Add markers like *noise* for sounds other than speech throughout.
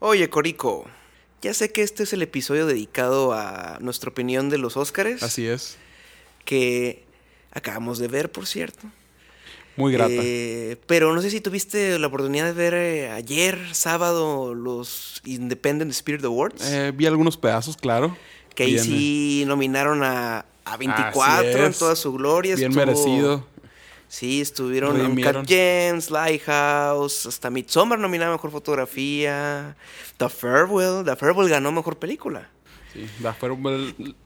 Oye, Corico, ya sé que este es el episodio dedicado a nuestra opinión de los Óscares. Así es. Que acabamos de ver, por cierto. Muy grata. Eh, pero no sé si tuviste la oportunidad de ver eh, ayer, sábado, los Independent Spirit Awards. Eh, vi algunos pedazos, claro. que ahí Bien, sí nominaron a, a 24 Así en toda su gloria. Bien Estuvo- merecido. Sí, estuvieron. Uncut Gems, Lighthouse, hasta Midsommar nominada a Mejor Fotografía. The Farewell, The Farewell ganó Mejor Película. Sí, fueron- el-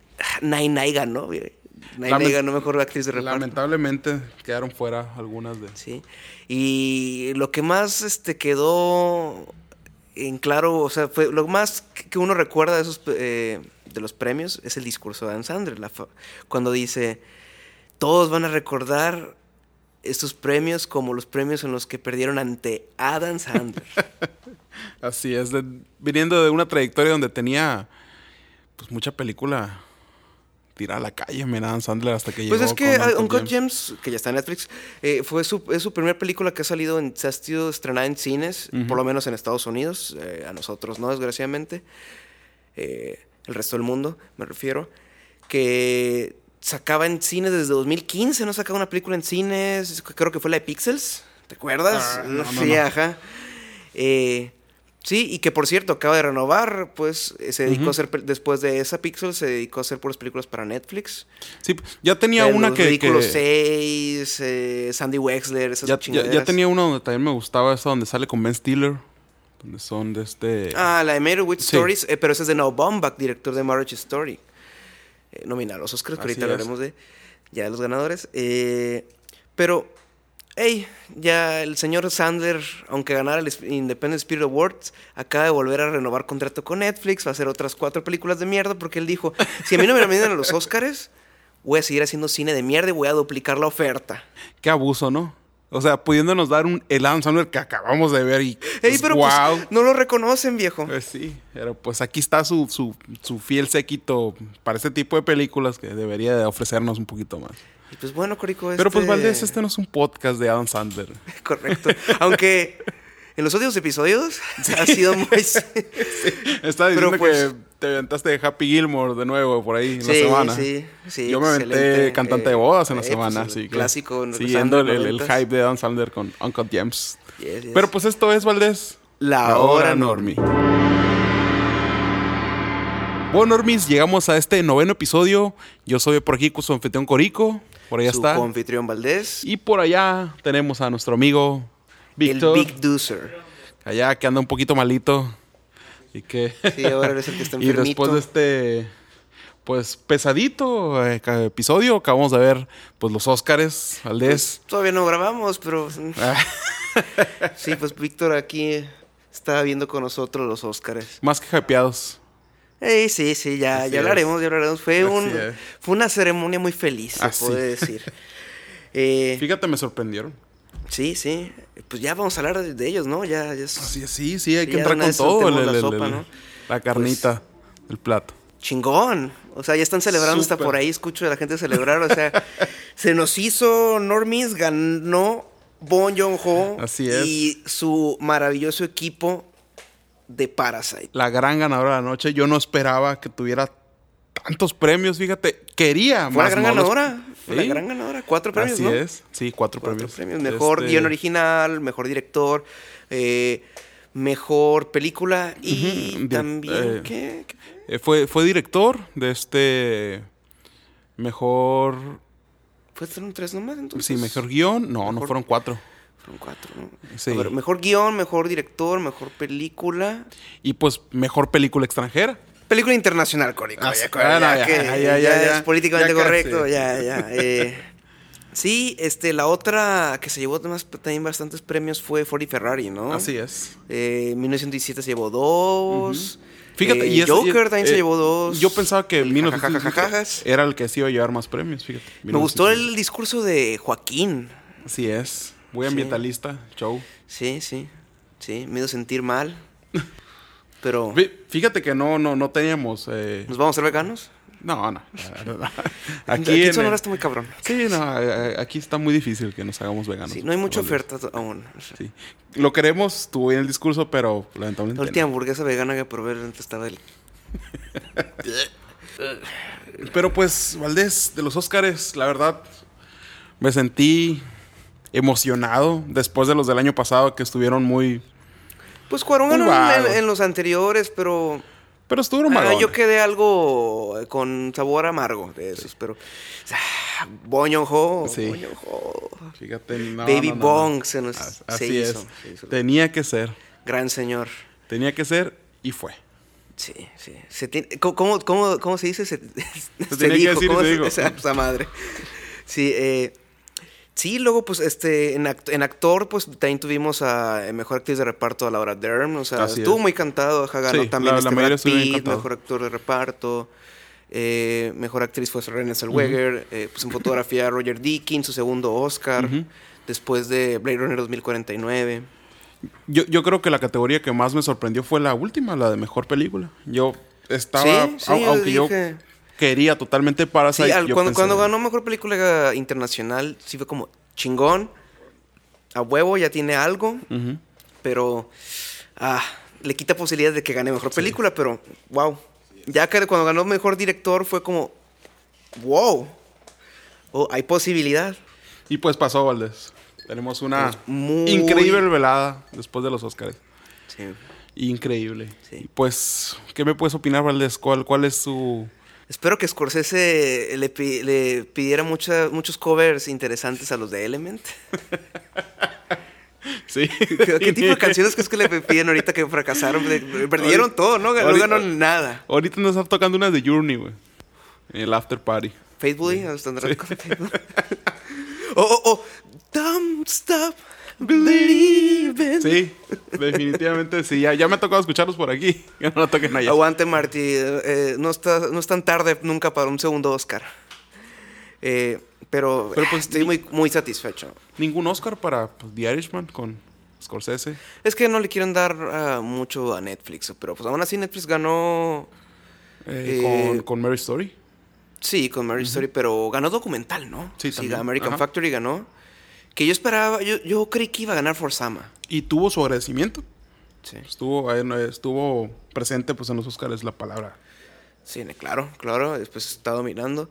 Nine Nine ganó. Nine Lament- Nine ganó Mejor Actriz de Reparto. lamentablemente quedaron fuera algunas de. Sí. Y lo que más este, quedó en claro, o sea, fue lo más que uno recuerda de esos eh, de los premios es el discurso de Adam Sandler, la fa- cuando dice todos van a recordar estos premios como los premios en los que perdieron ante Adam Sandler. *laughs* Así es, de- viniendo de una trayectoria donde tenía pues mucha película tirada a la calle, men, Adam Sandler hasta que pues llegó es que Uncut Gems. Gems, que ya está en Netflix, eh, fue su, es su primera película que ha salido en, se ha sido estrenada en cines, por lo menos en Estados Unidos, eh, a nosotros no, desgraciadamente. Eh, el resto del mundo, me refiero. Que sacaba en cines desde 2015, no sacaba una película en cines, creo que fue la de Pixels, ¿te acuerdas? Ah, no, no, sí, no. ajá. Eh, sí, y que por cierto acaba de renovar, pues eh, se dedicó a hacer, después de esa Pixels, se dedicó a hacer puras películas para Netflix. Sí, ya tenía una Los que, Ridículos que- 6, eh, Sandy Wexler, esas ya, ya, ya tenía una donde también me gustaba esa donde sale con Ben Stiller, donde son de este Ah, la de Made of Witch Sí. Stories, eh, pero esa es de Noah Baumbach, director de Marriage Story. Eh, nominado a los Oscars, que Así ahorita hablaremos de ya de los ganadores. Eh, pero, hey, ya el señor Sandler, aunque ganara el Independent Spirit Awards, acaba de volver a renovar contrato con Netflix, va a hacer otras cuatro películas de mierda, porque él dijo, si a mí no me nominan a los Oscars, voy a seguir haciendo cine de mierda y voy a duplicar la oferta. qué abuso, ¿no? O sea, pudiéndonos dar un el Adam Sandler que acabamos de ver y Ey, pues, pero wow. pues, no lo reconocen, viejo. Pues sí, pero pues aquí está su, su, su fiel séquito para este tipo de películas que debería de ofrecernos un poquito más. Y pues bueno, Corico, Pero pues este- Valdés, este no es un podcast de Adam Sandler. *laughs* Correcto. Aunque en los últimos episodios *laughs* ha sido muy... *laughs* Pero, diciendo pues- que te aventaste de Happy Gilmore de nuevo por ahí en la semana. sí, sí, Yo me aventé cantante Eh, de bodas en la eh, semana, pues, clásico. Siguiendo el, Sandler el- el 90s. hype de Adam Sandler con Uncle James. Yes, yes. Pero pues esto es, Valdés. La hora Normie. Bueno, Normis, llegamos a este noveno episodio. Yo soy por aquí con su anfitrión Corico. Por allá Su está. anfitrión Valdés. Y por allá tenemos a nuestro amigo Víctor. El Big Doozer. Allá que anda un poquito malito. Y que. Sí, ahora eres el que está *laughs* y enfermito. después de este. Pues pesadito eh, episodio, acabamos de ver pues los Óscares, Valdés. Todavía no grabamos, pero... Ah, *laughs* *laughs* Sí, pues Víctor aquí está viendo con nosotros los Óscares. más que hypeados. Ey, sí, sí, ya, Así ya hablaremos, ya hablaremos. Fue, un, fue una ceremonia muy feliz, se Así. puede decir. Eh, Fíjate, me sorprendieron. Sí, sí. Pues ya vamos a hablar de, de ellos, ¿no? Ya, ya es Así, sí, sí, hay Sí, que entrar con todo. el- la el- sopa, el- ¿no? La carnita del plato. chingón. O sea, ya están celebrando hasta Súper. por ahí, escucho a la gente celebrar. O sea, *laughs* se nos hizo Normis, ganó Bon Joon-ho. Así es. Y su maravilloso equipo de Parasite. La gran ganadora de la noche. Yo no esperaba que tuviera tantos premios, fíjate. Quería Fue la más. gran no los- la gran ganadora. Cuatro premios, Así ¿no? es. Sí, cuatro, Cuatro premios. premios. Mejor Este, guion original, mejor director, eh, mejor película y también... eh, ¿qué? ¿Qué? eh, fue, fue director de este. Mejor. ¿Fueron tres nomás entonces? Sí, mejor guion. No, no fueron cuatro. Fueron cuatro, ¿no? Sí. A ver, mejor guion, mejor director, mejor película. Y pues mejor película extranjera. Película internacional, Córico. Ah, ya, ya, es políticamente correcto, ya, ya. *laughs* eh. sí, este, la otra que se llevó además también bastantes premios fue Ford y Ferrari, ¿no? Así es. Eh, 1917 se llevó dos. Fíjate, Eh, y Joker también se llevó dos. Yo pensaba que El 1917 jajajajajas. era el que sí iba a llevar más premios, fíjate. Me gustó 1917. el discurso de Joaquín. Así es. Muy ambientalista, show. Sí, sí. Sí, me hizo sentir mal. *laughs* Pero, Fí- Fíjate que no, no, no teníamos. eh, ¿nos vamos a ser veganos? No, no. *laughs* Aquí, Aquí, en Sonora el- está muy cabrón. Sí, no, eh, aquí está muy difícil que nos hagamos veganos. Sí, no hay mucha oferta aún. Sí. Lo queremos, estuvo bien el discurso, pero lamentablemente. La no. última hamburguesa vegana que probé estaba el... *laughs* Pero pues, Valdés, de los Óscares, la verdad, me sentí emocionado después de los del año pasado que estuvieron muy. Pues Cuarón ganó en, en los anteriores, pero... Pero estuvieron Ah, yo quedé algo eh, con sabor amargo de esos, pero... Boño Ho, Sí. Boño Ho. Fíjate, no, Baby no, no. Bong se nos As- se Así hizo, se hizo. Tenía que ser. Gran señor. Tenía que ser y fue. Sí, sí. Se tiene- ¿cómo, cómo, cómo, se dice? Se, *laughs* se tenía que decir y ¿cómo se dijo. *laughs* Esa, esa madre. Sí, eh, sí, luego, pues, este, en, act- en actor, pues, también tuvimos a eh, Mejor Actriz de Reparto a Laura Dern. O sea, Así estuvo es. muy cantado. Sí, también la- este la Pitt. Mejor Actor de Reparto. Eh, mejor actriz fue Renée Zellweger. Eh, pues en fotografía *laughs* Roger Deakins, su segundo Oscar. Después de Blade Runner 2049. Yo, yo creo que la categoría que más me sorprendió fue la última, la de mejor película. Yo estaba. sí, sí, au- aunque yo dije- quería totalmente Parasite. Sí, al- cuando, pensé- cuando ganó Mejor Película Internacional, sí fue como chingón. A huevo ya tiene algo, pero ah, le quita posibilidades de que gane Mejor Película, pero wow. Ya que cuando ganó Mejor Director fue como, wow. Oh, hay posibilidad. Y pues pasó, Valdés. Tenemos una muy- increíble velada después de los Oscars. Sí. Increíble. Sí. Pues, ¿qué me puedes opinar, Valdés? ¿Cuál, cuál es su. Espero que Scorsese le, le pidiera mucha- muchos covers interesantes a los de Element. *laughs* Sí. ¿Qué, qué tipo de canciones crees que le piden ahorita que fracasaron? Perdieron todo, ¿no? No Ahorita- ganó nada. Ahorita nos está tocando una de Journey, güey. El after party. Faithfully, están *laughs* Oh, oh, oh. Don't stop believing. Sí, definitivamente sí. Ya, ya me ha tocado escucharlos por aquí. *laughs* Ya no la toquen allá. Aguante, Marty. eh, no, está, no es tan tarde nunca para un segundo Oscar. Eh, pero, Pero, pues, estoy ni- muy, muy satisfecho. Ningún Oscar para pues, The Irishman con Scorsese. Es que no le quieren dar ah, mucho a Netflix, pero pues aún así Netflix ganó. eh, Eh, con, con Mary Story. Sí, con Marriage Story, pero ganó documental, ¿no? Sí, también. American Ajá. Factory ganó. Que yo esperaba, yo, yo creí que iba a ganar Forsama. Y tuvo su agradecimiento. Sí. Estuvo, eh, estuvo presente pues, en los Oscars la palabra. Sí, claro, claro. Después está dominando.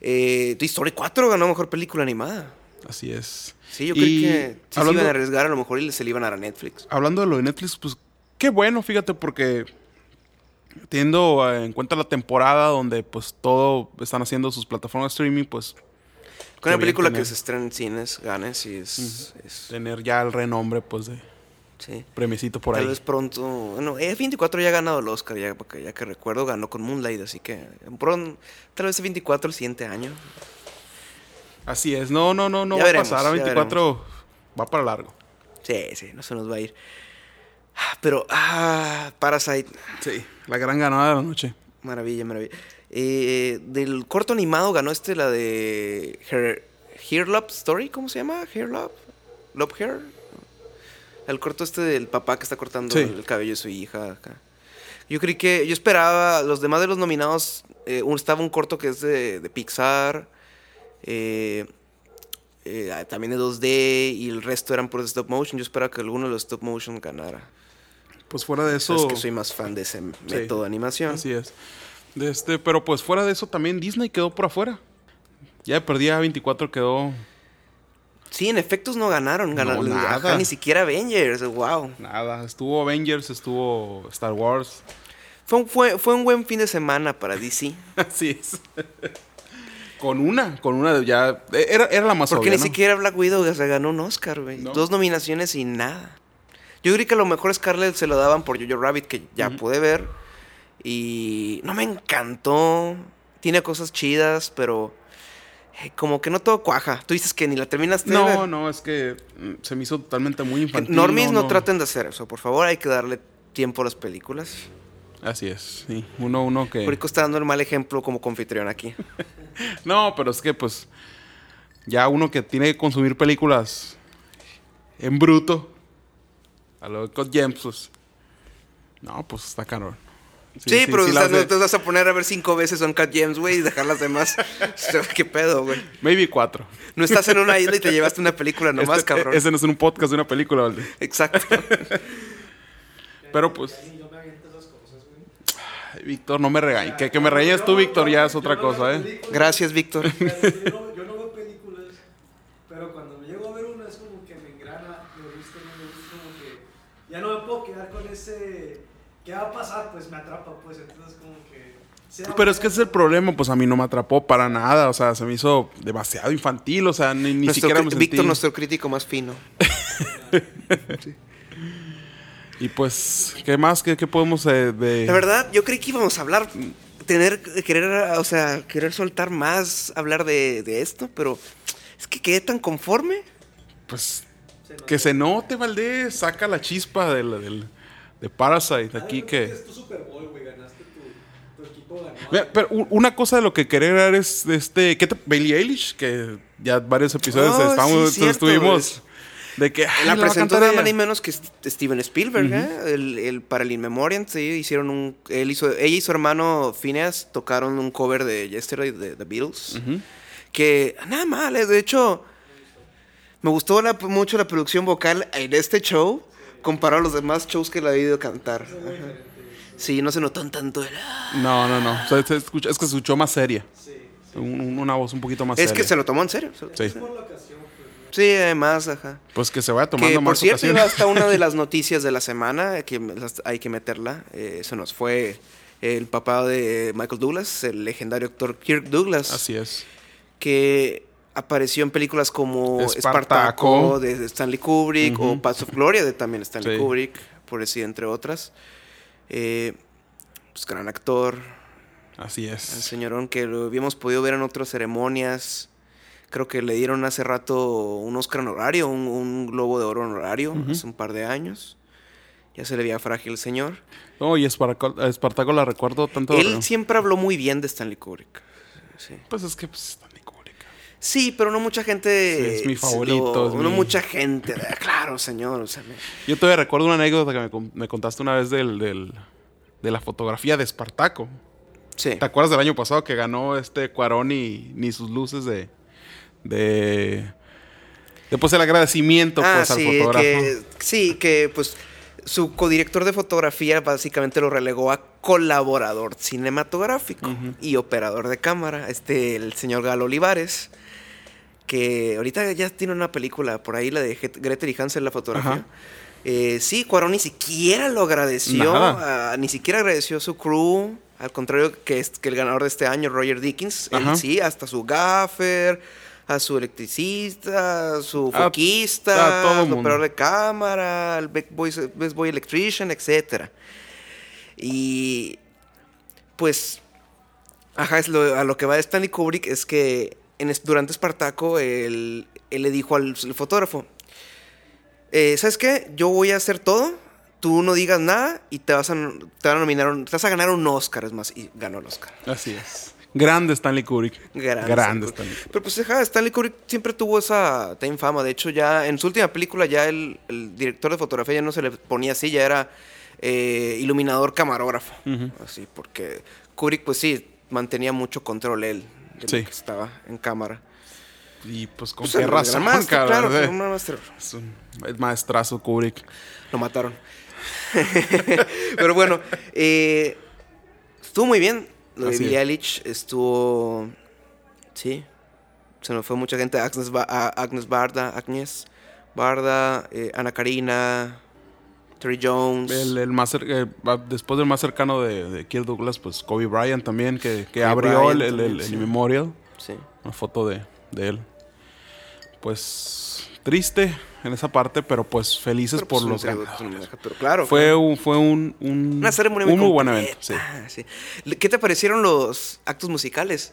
Eh, Toy Story 4 ganó mejor película animada. Así es. Sí, yo creí que sí hablando- se iban a arriesgar a lo mejor y se le iban a dar a Netflix. Hablando de lo de Netflix, pues qué bueno, fíjate, porque teniendo eh, en cuenta la temporada donde pues todo están haciendo sus plataformas de streaming, pues Con una película tener- que se estrena en cines, gane, sí, es... es- tener ya el renombre pues de sí. premiecito por Tal ahí. vez pronto... Bueno, F24 ya ha ganado el Oscar, ya, que recuerdo, ganó con Moonlight, así que... pron- tal vez F24 el siguiente año. Así es, no, no, no, no Ya va veremos, a pasar. A ya 24 va para largo. Sí, sí, no se nos va a ir. Ah, Pero, ah, Parasite, Sí, la gran ganada de la noche. maravilla, maravilla. Eh, del corto animado ganó este, la de Her, Hair Love Story, ¿cómo se llama? Hair Love, Love Hair. El corto este del papá que está cortando Sí. el cabello de su hija acá. Yo creí que, yo esperaba, los demás de los nominados, eh, un- estaba un corto que es de, de Pixar, eh, eh, también de 2D, y el resto eran por stop motion. Yo esperaba que alguno de los stop motion ganara. Pues fuera de eso. Es que soy más fan de ese método de animación. Así es. De este, pero pues fuera de eso también Disney quedó por afuera. Ya perdía 24 quedó Sí, en efectos no ganaron. ganaron No, ajá, nada. ni siquiera Avengers. Wow. nada. Estuvo Avengers, estuvo Star Wars. Fue un, fue, fue un buen fin de semana para DC. *laughs* Así es. con una, con una de ya. Era, era la más Porque obvia, ni ¿no? siquiera Black Widow se ganó un Oscar, güey. No. Dos nominaciones y nada. Yo creí que a lo mejor Scarlett se lo daban por Jojo Rabbit, que ya pude ver. Y no me encantó. Tiene cosas chidas, pero eh, como que no todo cuaja. Tú dices que ni la terminaste de. No, no, es que mm, se me hizo totalmente muy infantil. Normies no, traten de hacer eso. Por favor, hay que darle tiempo a las películas. Así es, sí. Uno, uno que. Rico está dando el mal ejemplo como confitrión aquí. *laughs* No, pero es que pues. Ya uno que tiene que consumir películas en bruto. A lo de Cod Gems, pues. No, pues está caro. Sí, pero o sea, las no te vas a poner a ver cinco veces Uncut Gems, güey, y dejar las demás. *laughs* ¿Qué pedo, güey? Maybe cuatro. No estás en una isla y te llevaste una película *laughs* nomás, Este- cabrón. Ese no es un podcast de una película, ¿vale? Exacto. *laughs* Pero pues. Ay, Víctor, no me regañes. Que, que me regañes tú, Víctor, ya es otra cosa, ¿eh? Gracias, Víctor. Yo no, yo no veo películas, pero cuando me llego a ver una es como que me engrana, me gusta, no me gusta, como que ya no me puedo quedar con ese, ¿qué va a pasar? Pues me atrapa, pues entonces como que... sea Pero es que ese es el problema, pues a mí no me atrapó para nada, o sea, se me hizo demasiado infantil, o sea, ni, ni siquiera me sentí... Víctor, nuestro crítico más fino. *laughs* Y pues, ¿qué más? ¿Qué, qué podemos eh, de...? La verdad, yo creí que íbamos a hablar, tener, querer, o sea, querer soltar más, hablar de, de esto, pero es que quedé tan conforme. Pues, que se note, Valdés, saca la chispa del, del- de Parasite aquí que... Es tu Super Bowl, güey, ganaste tu, tu equipo ganó. Mira, pero una cosa de lo que quería agregar es de este. ¿Qué te, Bailey Eilish? Que ya varios episodios Oh, estamos, sí, cierto, estuvimos. De que. ay, La va a presentó nada más ni menos que St- Steven Spielberg, ¿eh? El, el- para el In Memoriam, sí, hicieron un... Él hizo, ella y su hermano Phineas tocaron un cover de Yesterday de The Beatles. Ujú. Que nada mal, eh, de hecho, me gustó la- mucho la producción vocal en este show comparado a los demás shows que la he oído cantar. Ajá. Sí, no se notó tanto el... "Ah". No, no, no. O sea, se escucha- es que se escuchó más seria. Un- una voz un poquito más Es seria. que se lo tomó en serio. Sí. Por pues. Sí, además, ajá. Pues que se vaya tomando Que por más cierto, ocasiones. iba hasta una de *laughs* las noticias de la semana, que me- las- hay que meterla. eh, se nos fue el papá de Michael Douglas, el legendario actor Kirk Douglas, Así es. que apareció en películas como Espartaco. Espartaco de Stanley Kubrick o Paths of Gloria de también Stanley Sí. Kubrick, por decir entre otras. Eh, pues gran actor, Así el es. señorón que lo habíamos podido ver en otras ceremonias. Creo que le dieron hace rato un Oscar honorario, un, un Globo de Oro honorario, hace un par de años. Ya se le veía frágil el señor. No, y Espartaco, Espartaco la recuerdo tanto. Él siempre habló muy bien de Stanley Kubrick. Sí. Pues es que pues. Sí, pero no mucha gente. Sí, es mi favorito, lo- es no mi- mucha gente. Claro, señor. O sea, me- Yo todavía recuerdo una anécdota que me, con- me contaste una vez del, del- de la fotografía de Espartaco. sí. ¿Te acuerdas del año pasado que ganó este Cuarón y ni sus luces de. de. de pues el agradecimiento Ah, pues, al sí, fotógrafo? que, sí, que pues su codirector de fotografía básicamente lo relegó a colaborador cinematográfico y operador de cámara, este, el señor Galo Olivares, que ahorita ya tiene una película por ahí, la de Gretel y Hansel, la fotografía. Eh, sí, Cuarón ni siquiera lo agradeció, ni siquiera agradeció a su crew, al contrario que, es, que el ganador de este año, Roger Dickens, él sí, hasta su gaffer, a su electricista, a su A- foquista, a mundo. operador de cámara, al Best Boy, Best Boy Electrician, etc. Y pues, ajá, es lo- a lo que va Stanley Kubrick es que en durante Espartaco él, él le dijo al fotógrafo, eh, ¿sabes qué? Yo voy a hacer todo, tú no digas nada y te vas a, te van a nominar, un- te vas a ganar un Oscar, es más, y ganó el Oscar. Así es. Grande Stanley Kubrick. Grande Grande Stanley. Pero pues ajá, Stanley Kubrick siempre tuvo esa ten fama. De hecho, ya en su última película, ya el, el director de fotografía ya no se le ponía así, ya era eh, iluminador camarógrafo. Así, porque Kubrick, pues sí, mantenía mucho control él de Sí. lo que estaba en cámara. Y pues con Pues, qué razón, cabrón, claro, eh. un maestro. Es un es maestrazo Kubrick. Lo mataron. *laughs* Pero bueno, eh, estuvo muy bien. Lo de. Eilish estuvo. Sí. Se nos fue mucha gente. Agnes, Ba- Agnes Barda, Agnes Barda, eh, Ana Karina, Terry Jones. El, el más eh, después del más cercano de, de Kirk Douglas, pues Kobe Bryant también, que, abrió el, Bryant memorial, Sí. una foto de, de él. Pues triste en esa parte, pero pues felices Pero, pues, por un los ganadores. Pero claro. Fue claro. un, fue un, un, Una ceremonia muy un muy buen evento. Sí. sí. ¿Qué te parecieron los actos musicales?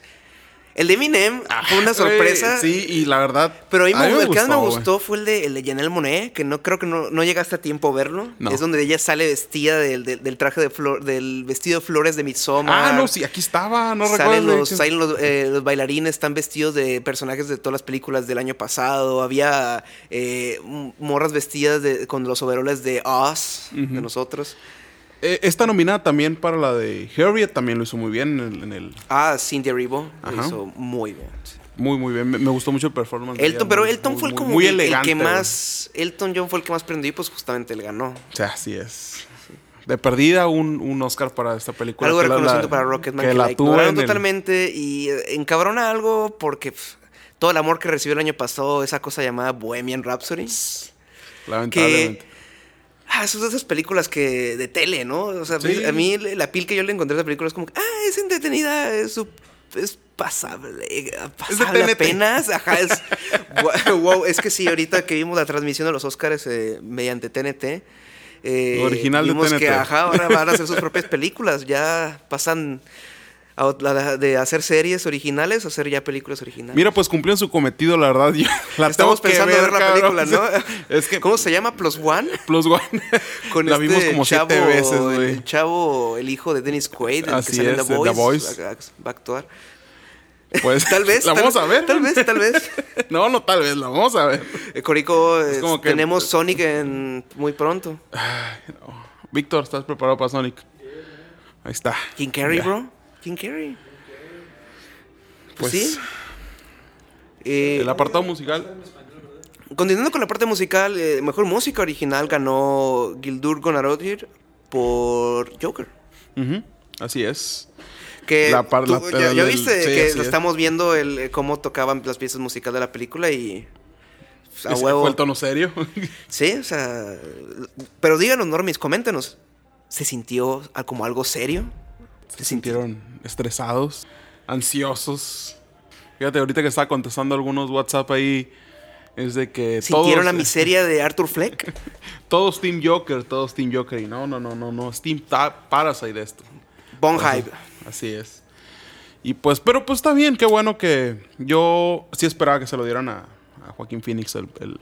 El de Eminem fue una *laughs* sorpresa. Sí, y la verdad. Pero a mí, me- me el que más me gustó fue el de, el de Janelle Monet, que no creo que no, no llegaste a tiempo a verlo. No. Es donde ella sale vestida del, del- del traje de flor, del vestido de flores de Midsommar. Ah, no, sí, aquí estaba, no salen recuerdo. los, salen los, eh, los bailarines, están vestidos de personajes de todas las películas del año pasado. Había eh, morras vestidas de, con los overoles de Oz, de nosotros. Eh, está nominada también para la de Harriet, también lo hizo muy bien en el... en el- Ah, Cindy Erivo lo hizo muy bien. muy, muy bien. Me, me gustó mucho el performance. de Elton, ella, pero muy- Elton muy- fue el como muy el- el elegante, que güey. más. Elton John fue el que más prendió y pues justamente él ganó. O sea, así es. De perdida un, un Oscar para esta película. Algo que reconocimiento la- para Rocketman que que, la ignoraron en el- totalmente y eh, encabrona algo porque pf, todo el amor que recibió el año pasado, esa cosa llamada Bohemian Rhapsody, Lamentablemente. que ah, son de esas películas que de tele, ¿no? O sea, Sí. a mí la pil que yo le encontré a esa película es como, que, ah, es entretenida, es, su- es pasable, pasable TNT. apenas, ajá, es *laughs* wow, es que sí, ahorita que vimos la transmisión de los Oscars eh, mediante TNT, eh, Original de vimos que TNT. ajá, ahora van a hacer sus propias películas, ya pasan a de hacer series originales a hacer ya películas originales. Mira, pues cumplieron su cometido, la verdad. Yo la Estamos tengo que pensando en ver la cabrón. película, ¿no? *laughs* Es que ¿Cómo se llama? Plus One. Plus One. *laughs* Con la este vimos como siete chavo, veces, güey. El chavo, el hijo de Dennis Quaid, el Así que sale en The Voice, The Voice. Va, a actuar. Pues, *laughs* Tal vez. La tal- vamos a ver. Tal vez, tal vez. No, no, tal vez, la vamos a ver. Eh, Corico, Es como que- tenemos Sonic en muy pronto. Víctor, ¿estás preparado para Sonic? Ahí está. King Carrey, bro. King Carrey. Pues, Pues, sí. Eh, El apartado musical. Continuando con la parte musical, eh, mejor música original ganó Gildur Gonarodir por Joker. Ujú, Así es. Que La par- tú- la- ya, ya viste que así lo es. estamos viendo el, eh, cómo tocaban las piezas musicales de la película y a huevo. Fue el tono serio. *laughs* Sí, o sea, pero díganos, Normis, coméntenos. ¿Se sintió como algo serio? Se sintieron estresados, ansiosos. Fíjate, ahorita que estaba contestando algunos WhatsApp ahí, es de que ¿Sintieron todos, la miseria de Arthur Fleck? *laughs* todos Team Joker, todos Team Joker. Y no, no, no, no, no, es Team Parasite de esto. Bonhype. Así es. Y pues, pero pues está bien, qué bueno que yo sí esperaba que se lo dieran a, a Joaquín Phoenix el, el-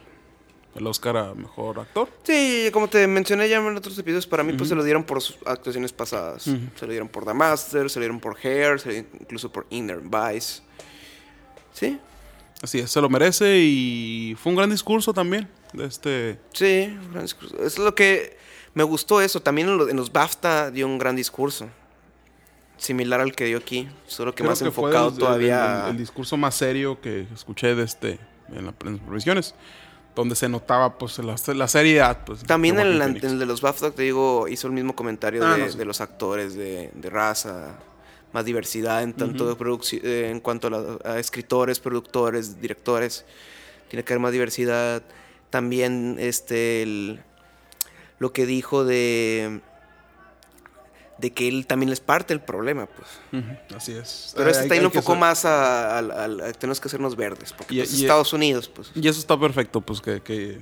el Oscar a Mejor Actor. Sí, como te mencioné ya en otros episodios, para mí pues se lo dieron por sus actuaciones pasadas. Se lo dieron por The Master, se lo dieron por Hair, se lo dieron incluso por Inner Vice. Sí, Así es, se lo merece y fue un gran discurso también. De este, sí, un gran discurso. Es lo que me gustó eso. También en, lo- en los BAFTA dio un gran discurso. Similar al que dio aquí, solo que creo más enfocado el- el- todavía. El, el discurso más serio que escuché de este, en, la, en las provisiones. Donde se notaba pues la, la seriedad. Pues, También de en el, de los BAFTA, te digo, hizo el mismo comentario Ah, de, no, sí. de los actores, de, de raza, más diversidad en tanto eh, en cuanto a, la- a escritores, productores, directores. Tiene que haber más diversidad. También este el- lo que dijo de de que él también es parte del problema, pues. Así es. Pero este que enfocó ser- más a, a- a- a- tenemos que hacernos verdes, porque Y- pues, y- Estados Unidos, pues. Y eso está perfecto, pues que, que,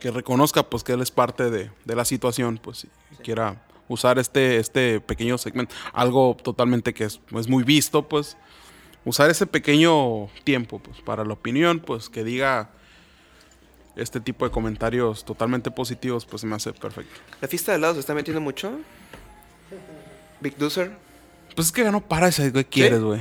que reconozca pues que él es parte de, de la situación, pues y quiera usar este, este pequeño segmento, algo totalmente que es, es muy visto, pues usar ese pequeño tiempo pues para la opinión, pues que diga este tipo de comentarios totalmente positivos, pues se me hace perfecto. La fiesta de helados se está metiendo mucho. Big Doozer. Pues es que ganó Parasite, ¿qué quieres, güey?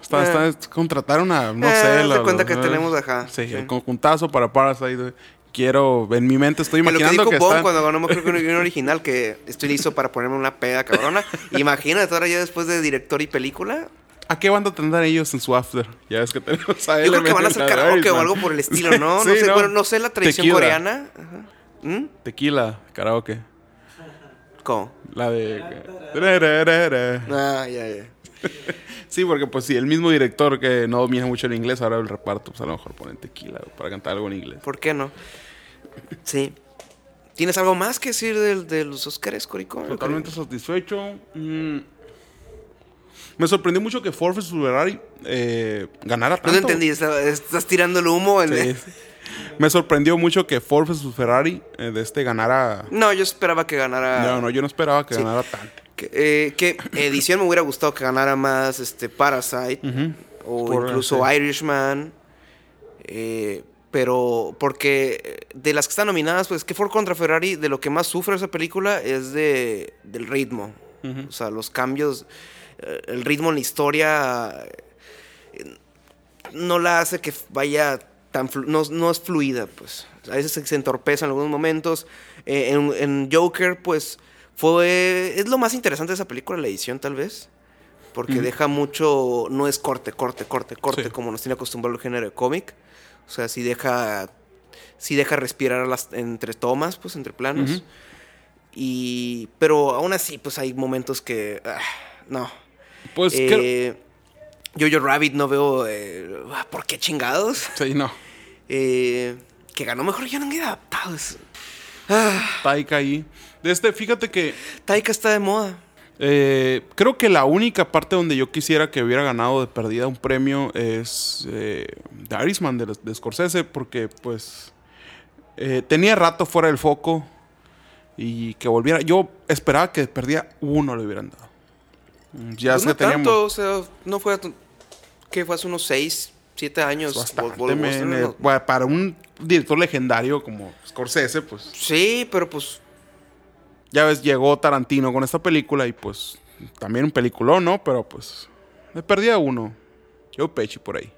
Está, Eh. está- contrataron a, no Eh, sé, la- cuenta que eh, tenemos, ajá, Sí, sí. el conjuntazo para Parasite, güey. Quiero, en mi mente estoy lo que imaginando dijo que, están- cuando ganó creo que *laughs* un original que estoy listo para ponerme una peda cabrona. *laughs* Imagínate ahora ya después de director y película. ¿A qué banda tendrán ellos en su after? Ya ves que tenemos a Yo creo que van a hacer karaoke o algo por el estilo, ¿no? *laughs* Sí, no, sé, ¿no? bueno, no sé la tradición Tequila. coreana. Ajá. ¿Mm? Tequila, karaoke. La de... Ah, ya, ya. *laughs* Sí, porque pues sí, el mismo director que no domina mucho el inglés, ahora el reparto, pues a lo mejor ponen tequila para cantar algo en inglés. ¿Por qué no? Sí. ¿Tienes algo más que decir del- de, los Oscars, Corico? Totalmente satisfecho. Mm. Me sorprendió mucho que Ford vs Ferrari eh, ganara No tanto. te entendí, está- estás tirando el humo. En... Sí. Me sorprendió mucho que Ford vs Ferrari eh, de este ganara... No, yo esperaba que ganara. No, no, yo no esperaba que Sí. ganara tanto. Que, eh, que edición me hubiera gustado que ganara más este Parasite o Por- incluso. Irishman. eh, pero porque de las que están nominadas, pues que Ford contra Ferrari, de lo que más sufre esa película es de, del ritmo. O sea, los cambios, el ritmo en la historia no la hace que vaya tan no, no es fluida, pues. A veces se, entorpece en algunos momentos. Eh, en, en Joker, pues, Fue. Es lo más interesante de esa película, la edición, tal vez. Porque deja mucho. No es corte, corte, corte, corte, Sí. como nos tiene acostumbrado el género de cómic. O sea, sí deja. Sí deja respirar las, entre tomas, pues, entre planos. Y. Pero aún así, pues hay momentos que. ah, no. Pues Eh, Jojo Rabbit no veo. eh, ¿Por qué chingados? Sí, no. Eh, que ganó mejor guion adaptado. es- Ah, Taika ahí. De este, fíjate que Taika está de moda. eh, creo que la única parte donde yo quisiera que hubiera ganado de perdida un premio es eh, The Irishman de, de Scorsese, porque pues eh, tenía rato fuera del foco y que volviera. Yo esperaba que perdía uno le hubieran dado. Mm, Ya Pues no teníamos tanto, o sea, no fue. que fue hace unos 6, 7 años. bastante, Vol- men, eh, no. bueno, para un director legendario como Scorsese, pues Sí, pero pues. Ya ves, llegó Tarantino con esta película y pues también un peliculón, ¿no? Pero pues me perdía uno. Yo Pesci por ahí.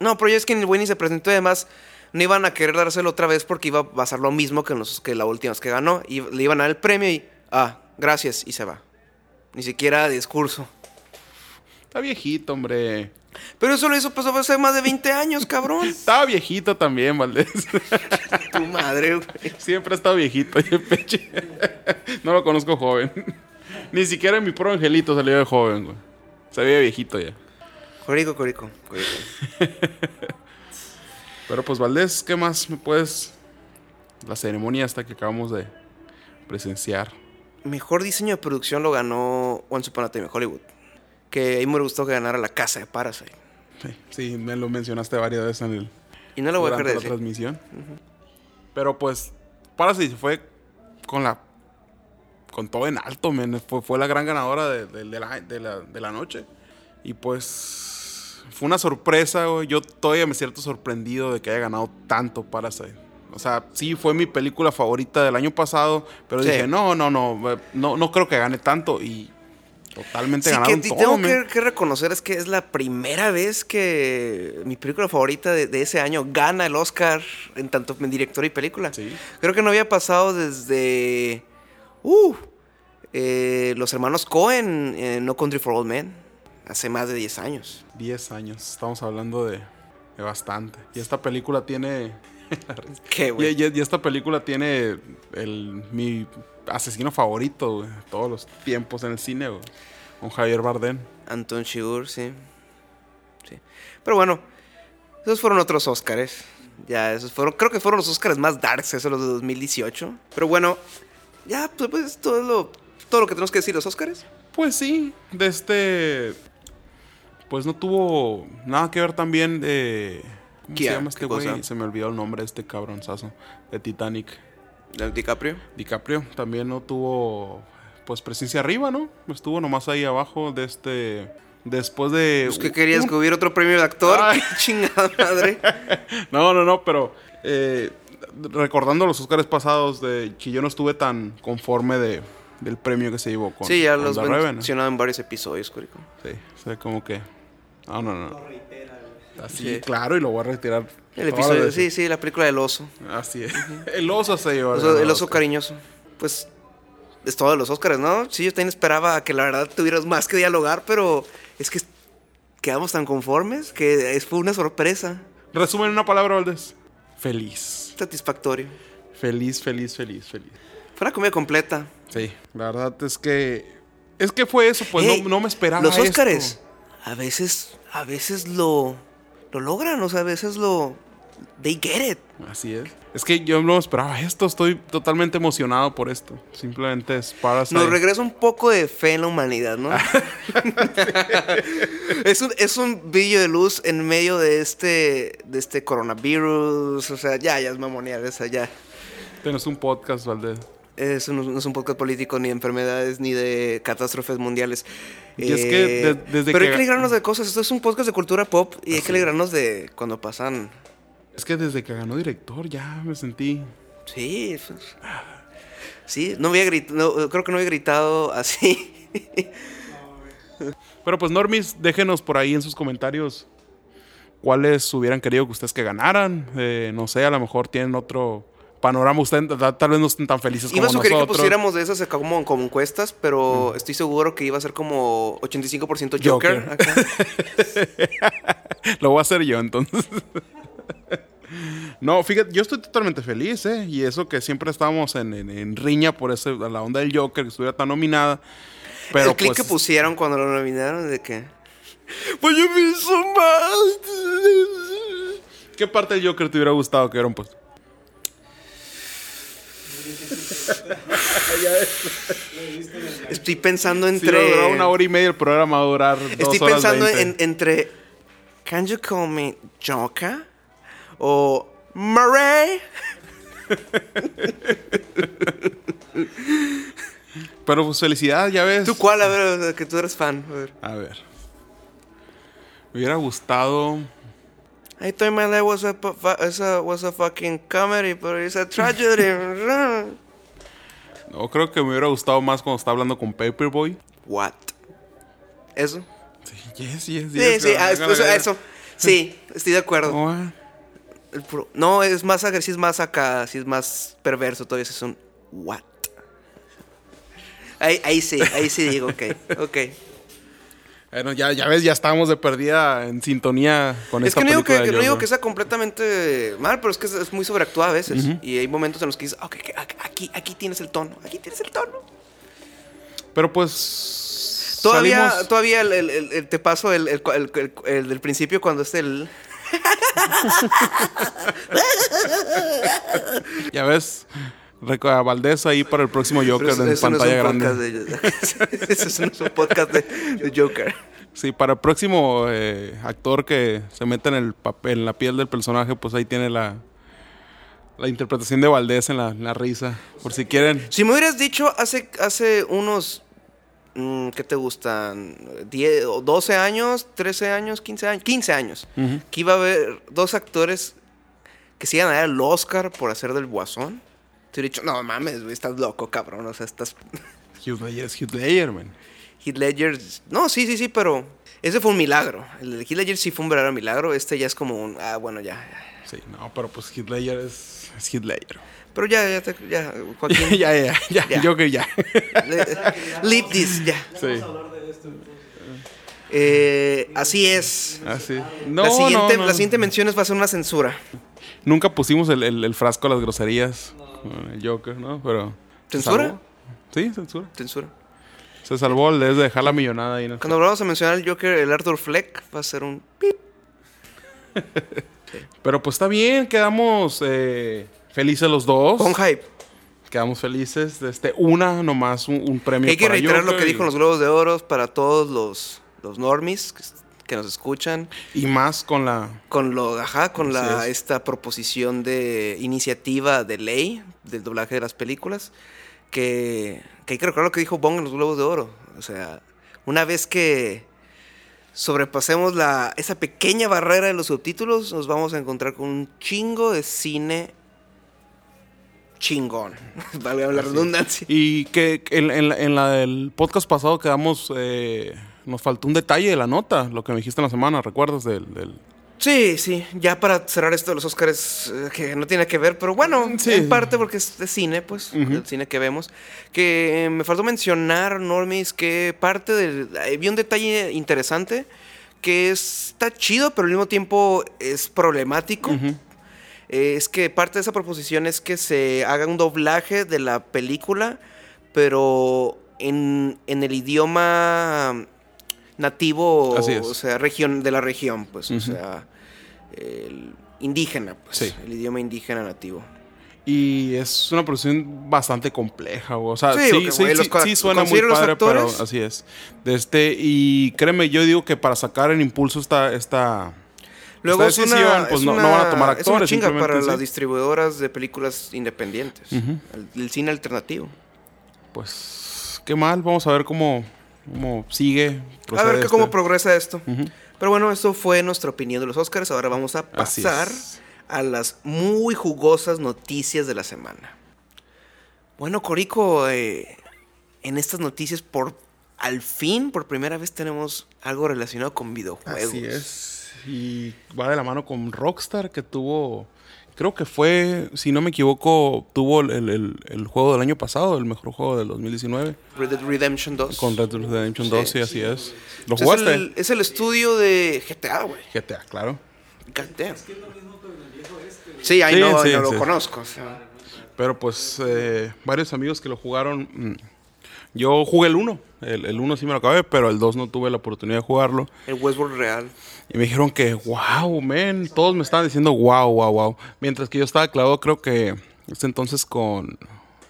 No, pero ya es que el ni se presentó y además no iban a querer dárselo otra vez porque iba a pasar lo mismo que, los, que la última vez que ganó. Y le iban a dar el premio y. Ah, gracias, y se va. Ni siquiera discurso. Está viejito, hombre. Pero eso lo hizo pasó hace más de 20 años, cabrón. *laughs* Estaba viejito también, Valdés. *laughs* tu madre, güey. Siempre ha estado viejito, Pesci. no lo conozco joven. Ni siquiera mi pro angelito salió de joven, güey. Se veía viejito ya. Corico, corico, corico. *laughs* Pero pues, Valdés, ¿qué más me puedes...? La ceremonia hasta que acabamos de presenciar. Mejor diseño de producción lo ganó Once Upon a Time in Hollywood. Que ahí me gustó que ganara la casa de Parasite. Sí, sí, me lo mencionaste varias veces en el, Y no lo voy a de la decir. transmisión. Pero pues, Parasite se fue con la. con todo en alto, men. Fue, fue la gran ganadora de, de- de la, de la- de la noche. Y pues. Fue una sorpresa, güey. Yo todavía me siento sorprendido de que haya ganado tanto Parasite. O sea, sí fue mi película favorita del año pasado, pero Sí. dije, no, no, no, no, no creo que gane tanto. Y totalmente Sí, que ganaron te- todo, tengo que, que reconocer es que es la primera vez que mi película favorita de, de ese año gana el Oscar en tanto en director y película. Sí. Creo que no había pasado desde uh, eh, los hermanos Cohen en No Country for Old Men hace más de 10 años. 10 años, estamos hablando de, de bastante. Y esta película tiene *laughs* Qué Y, güey. y- y esta película tiene el, mi asesino favorito, de todos los tiempos en el cine, güey. Con Javier Bardem. Anton Chigurh, sí. sí. Pero bueno, esos fueron otros Oscars. Ya, esos fueron, creo que fueron los Oscars más darks, esos los de 2018. Pero bueno, ya, pues, pues, todo lo, todo lo que tenemos que decir de los Oscars. Pues sí, de este. Pues no tuvo nada que ver también de. ¿Cómo ¿Qué? se llama este güey? Se me olvidó el nombre de este cabronzazo de Titanic. ¿De DiCaprio? DiCaprio también no tuvo. Pues presencia arriba, ¿no? Estuvo nomás ahí abajo de este. Después de. Pues que querías que hubiera otro premio de actor. Ay. Qué *laughs* chingada madre. *laughs* No, no, no, pero eh, recordando los Oscars pasados, de que yo no estuve tan conforme de, del premio que se llevó con sí, ya con los mencionado en varios episodios, Corico. Sí, o sea, como que. No, no, no. Así, Sí. claro, y lo voy a retirar. El episodio, sí, sí, la película del oso. Así es. *laughs* El oso se llevó. El oso, el oso cariñoso. Pues es todo de los Oscars, ¿no? Sí, yo también esperaba que la verdad tuvieras más que dialogar, pero es que quedamos tan conformes que es- fue una sorpresa. Resumen en una palabra, Valdés. Feliz. Satisfactorio. Feliz, feliz, feliz, feliz. Fue una comida completa. Sí, la verdad es que. Es que fue eso, pues no, no me esperaba. Los. Óscares a veces, a veces lo, lo logran, o sea, a veces lo. They get it. Así es. Es que yo no esperaba esto. Estoy totalmente emocionado por esto. Simplemente es para Nos regresa un poco de fe en la humanidad, ¿no? *laughs* es, un, es un brillo de luz en medio de este, de este coronavirus. O sea, ya, ya es mamonear, o sea, ya. Tienes un podcast, Valdés. Eso no, no es un podcast político, ni de enfermedades, ni de catástrofes mundiales. Y es que de- desde pero que- hay que alegrarnos de cosas. Esto es un podcast de cultura pop y hay que alegrarnos de cuando pasan. Es que desde que ganó director ya me sentí. Sí, pues, sí, no había gritado, creo que no había gritado así. *laughs* Pero pues, Normis, déjenos por ahí en sus comentarios cuáles hubieran querido que ustedes que ganaran. Eh, no sé, a lo mejor tienen otro panorama. Ustedes ta- tal vez no estén tan felices Iba a como sugerir que nosotros. pusiéramos de esas como, como encuestas, pero estoy seguro que iba a ser como 85% Joker. Joker. acá. *laughs* Lo voy a hacer yo entonces. no, fíjate, yo estoy totalmente feliz, ¿eh? Y eso que siempre estábamos en, en- en riña por ese, la onda del Joker, que estuviera tan nominada. Pero el clip pues, que pusieron cuando lo nominaron de que... Pues yo me hizo mal. ¿Qué parte del Joker te hubiera gustado que hubieran puesto? *laughs* Estoy pensando entre... una hora y media el programa va a durar dos Estoy horas pensando 20. en, entre... Can you call me Joker? O Murray. *laughs* Pero pues felicidad, ya ves. ¿Tú cuál? A ver, que tú eres fan. A ver. A ver. Me hubiera gustado... I thought my life was a, was a, was a fucking comedy, but it's a tragedy. No, creo que me hubiera gustado más cuando estaba hablando con Paperboy. What? ¿Eso? Sí, yes, yes, Sí, yes. sí, ah, eso. Sí, estoy de acuerdo. No, es más agresivo, es más acá, sí es más perverso, todavía es un what. Ahí, ahí sí, ahí sí digo, ok, ok. Bueno, ya, ya ves, ya estábamos de perdida en sintonía con Es esta que no digo película que, de que no digo que sea completamente mal, pero es que es, es muy sobreactuada a veces. Y hay momentos en los que dices, ok, ok, aquí, aquí tienes el tono, aquí tienes el tono. Pero pues... Todavía, salimos- todavía el, el- el- te paso el, el, el- el- el del principio cuando es el... *laughs* Ya ves, a Valdés ahí para el próximo Joker en eso no es pantalla un grande. de- *laughs* Eso no es un podcast de, de Joker. Sí, para el próximo eh, actor que se meta en el papel, en la piel del personaje, pues ahí tiene la, la interpretación de Valdés en la, en la risa. Por si quieren. Si me hubieras dicho hace, hace unos, mm, ¿qué te gustan? 10, o 12 años, 13 años, 15 años, 15 años, que iba a haber dos actores que se iban a dar el Oscar por hacer del Guasón. Te hubiera dicho, no mames, güey, estás loco, cabrón, o sea, estás... *laughs* Heath Ledger es Heath Ledger, man. Heath Ledger, no, sí, sí, sí, pero ese fue un milagro. El de Heath Ledger sí fue un verdadero milagro, este ya es como un, ah, bueno, ya, ya. Sí, no, pero pues Heath Ledger es, es Heath Ledger. Pero ya, ya, te- ya, Joaquín, *laughs* ya, ya, ya, Ya. Joker ya. *laughs* le- leave this, ya. sí. Eh, así es. Así. No, la, siguiente, no, no. la siguiente mención es va a ser una censura. Nunca pusimos el, el- el frasco a las groserías con el Joker, ¿no? Pero. ¿se ¿Censura? Sí, censura. Censura. Se salvó el de dejar la millonada ahí, ¿no? Cuando vamos a mencionar el Joker, el Arthur Fleck va a ser un pip. *laughs* Pero pues está bien, quedamos eh, felices los dos. Con hype. Quedamos felices. Este, una nomás, un, un premio. Hay que para reiterar lo que y- dijo en los Globos de Oro para todos los, los normies que, que nos escuchan. Y más con la. Con lo, ajá, con la, es. esta proposición de iniciativa de ley del doblaje de las películas. Que, que hay que recordar lo que dijo Bong en los Globos de Oro. O sea, una vez que sobrepasemos la, esa pequeña barrera de los subtítulos, nos vamos a encontrar con un chingo de cine chingón. *laughs* Valga la redundancia. Y que en, en en la del podcast pasado quedamos. eh, nos faltó un detalle de la nota, lo que me dijiste en la semana, ¿recuerdas? Del, del- Sí, sí, ya para cerrar esto de los Oscars, eh, que no tiene que ver, pero bueno, Sí. en parte porque es de cine, pues, el cine que vemos. Que eh, me faltó mencionar, Normis, que parte del. eh, vi un detalle interesante que está chido, pero al mismo tiempo es problemático. Es que parte de esa proposición es que se haga un doblaje de la película, pero en, en el idioma nativo, Así es. o sea, región, de la región, pues, o Ujú. sea, el indígena, pues, Sí. el idioma indígena nativo. Y es una producción bastante compleja, o sea, Sí, sí, sí, sí, sí suena muy padre, pero actores. así es. De este, y créeme, yo digo que para sacar en impulso esta, esta, Luego esta es una, decisión, pues es no, no una- van a tomar es una actores. chinga para las distribuidoras de películas independientes, Ujú. el, el cine alternativo. Pues, qué mal, vamos a ver cómo, cómo sigue. A ver que cómo este. progresa esto. Pero bueno, esto fue nuestra opinión de los Oscars. Ahora vamos a pasar a las muy jugosas noticias de la semana. Bueno, Corico, eh, en estas noticias, por al fin, por primera vez, tenemos algo relacionado con videojuegos. Así es. Y va de la mano con Rockstar, que tuvo creo que fue, si no me equivoco, tuvo el, el- el juego del año pasado, el mejor juego del 2019. Red Dead Redemption 2. Con Red Dead Redemption 2, sí, así es. ¿Lo Pues jugaste? Es el, es el estudio de GTA, güey. GTA, claro. God damn. Sí, ahí Sí, no, sí, no lo sí. conozco. o sea. Pero pues eh, varios amigos que lo jugaron. mm, Yo jugué el 1. El 1 sí me lo acabé, pero el 2 no tuve la oportunidad de jugarlo. El Westworld Real. Y me dijeron que, wow, man. Todos me estaban diciendo, wow, wow, wow. Mientras que yo estaba clavado, creo que este entonces con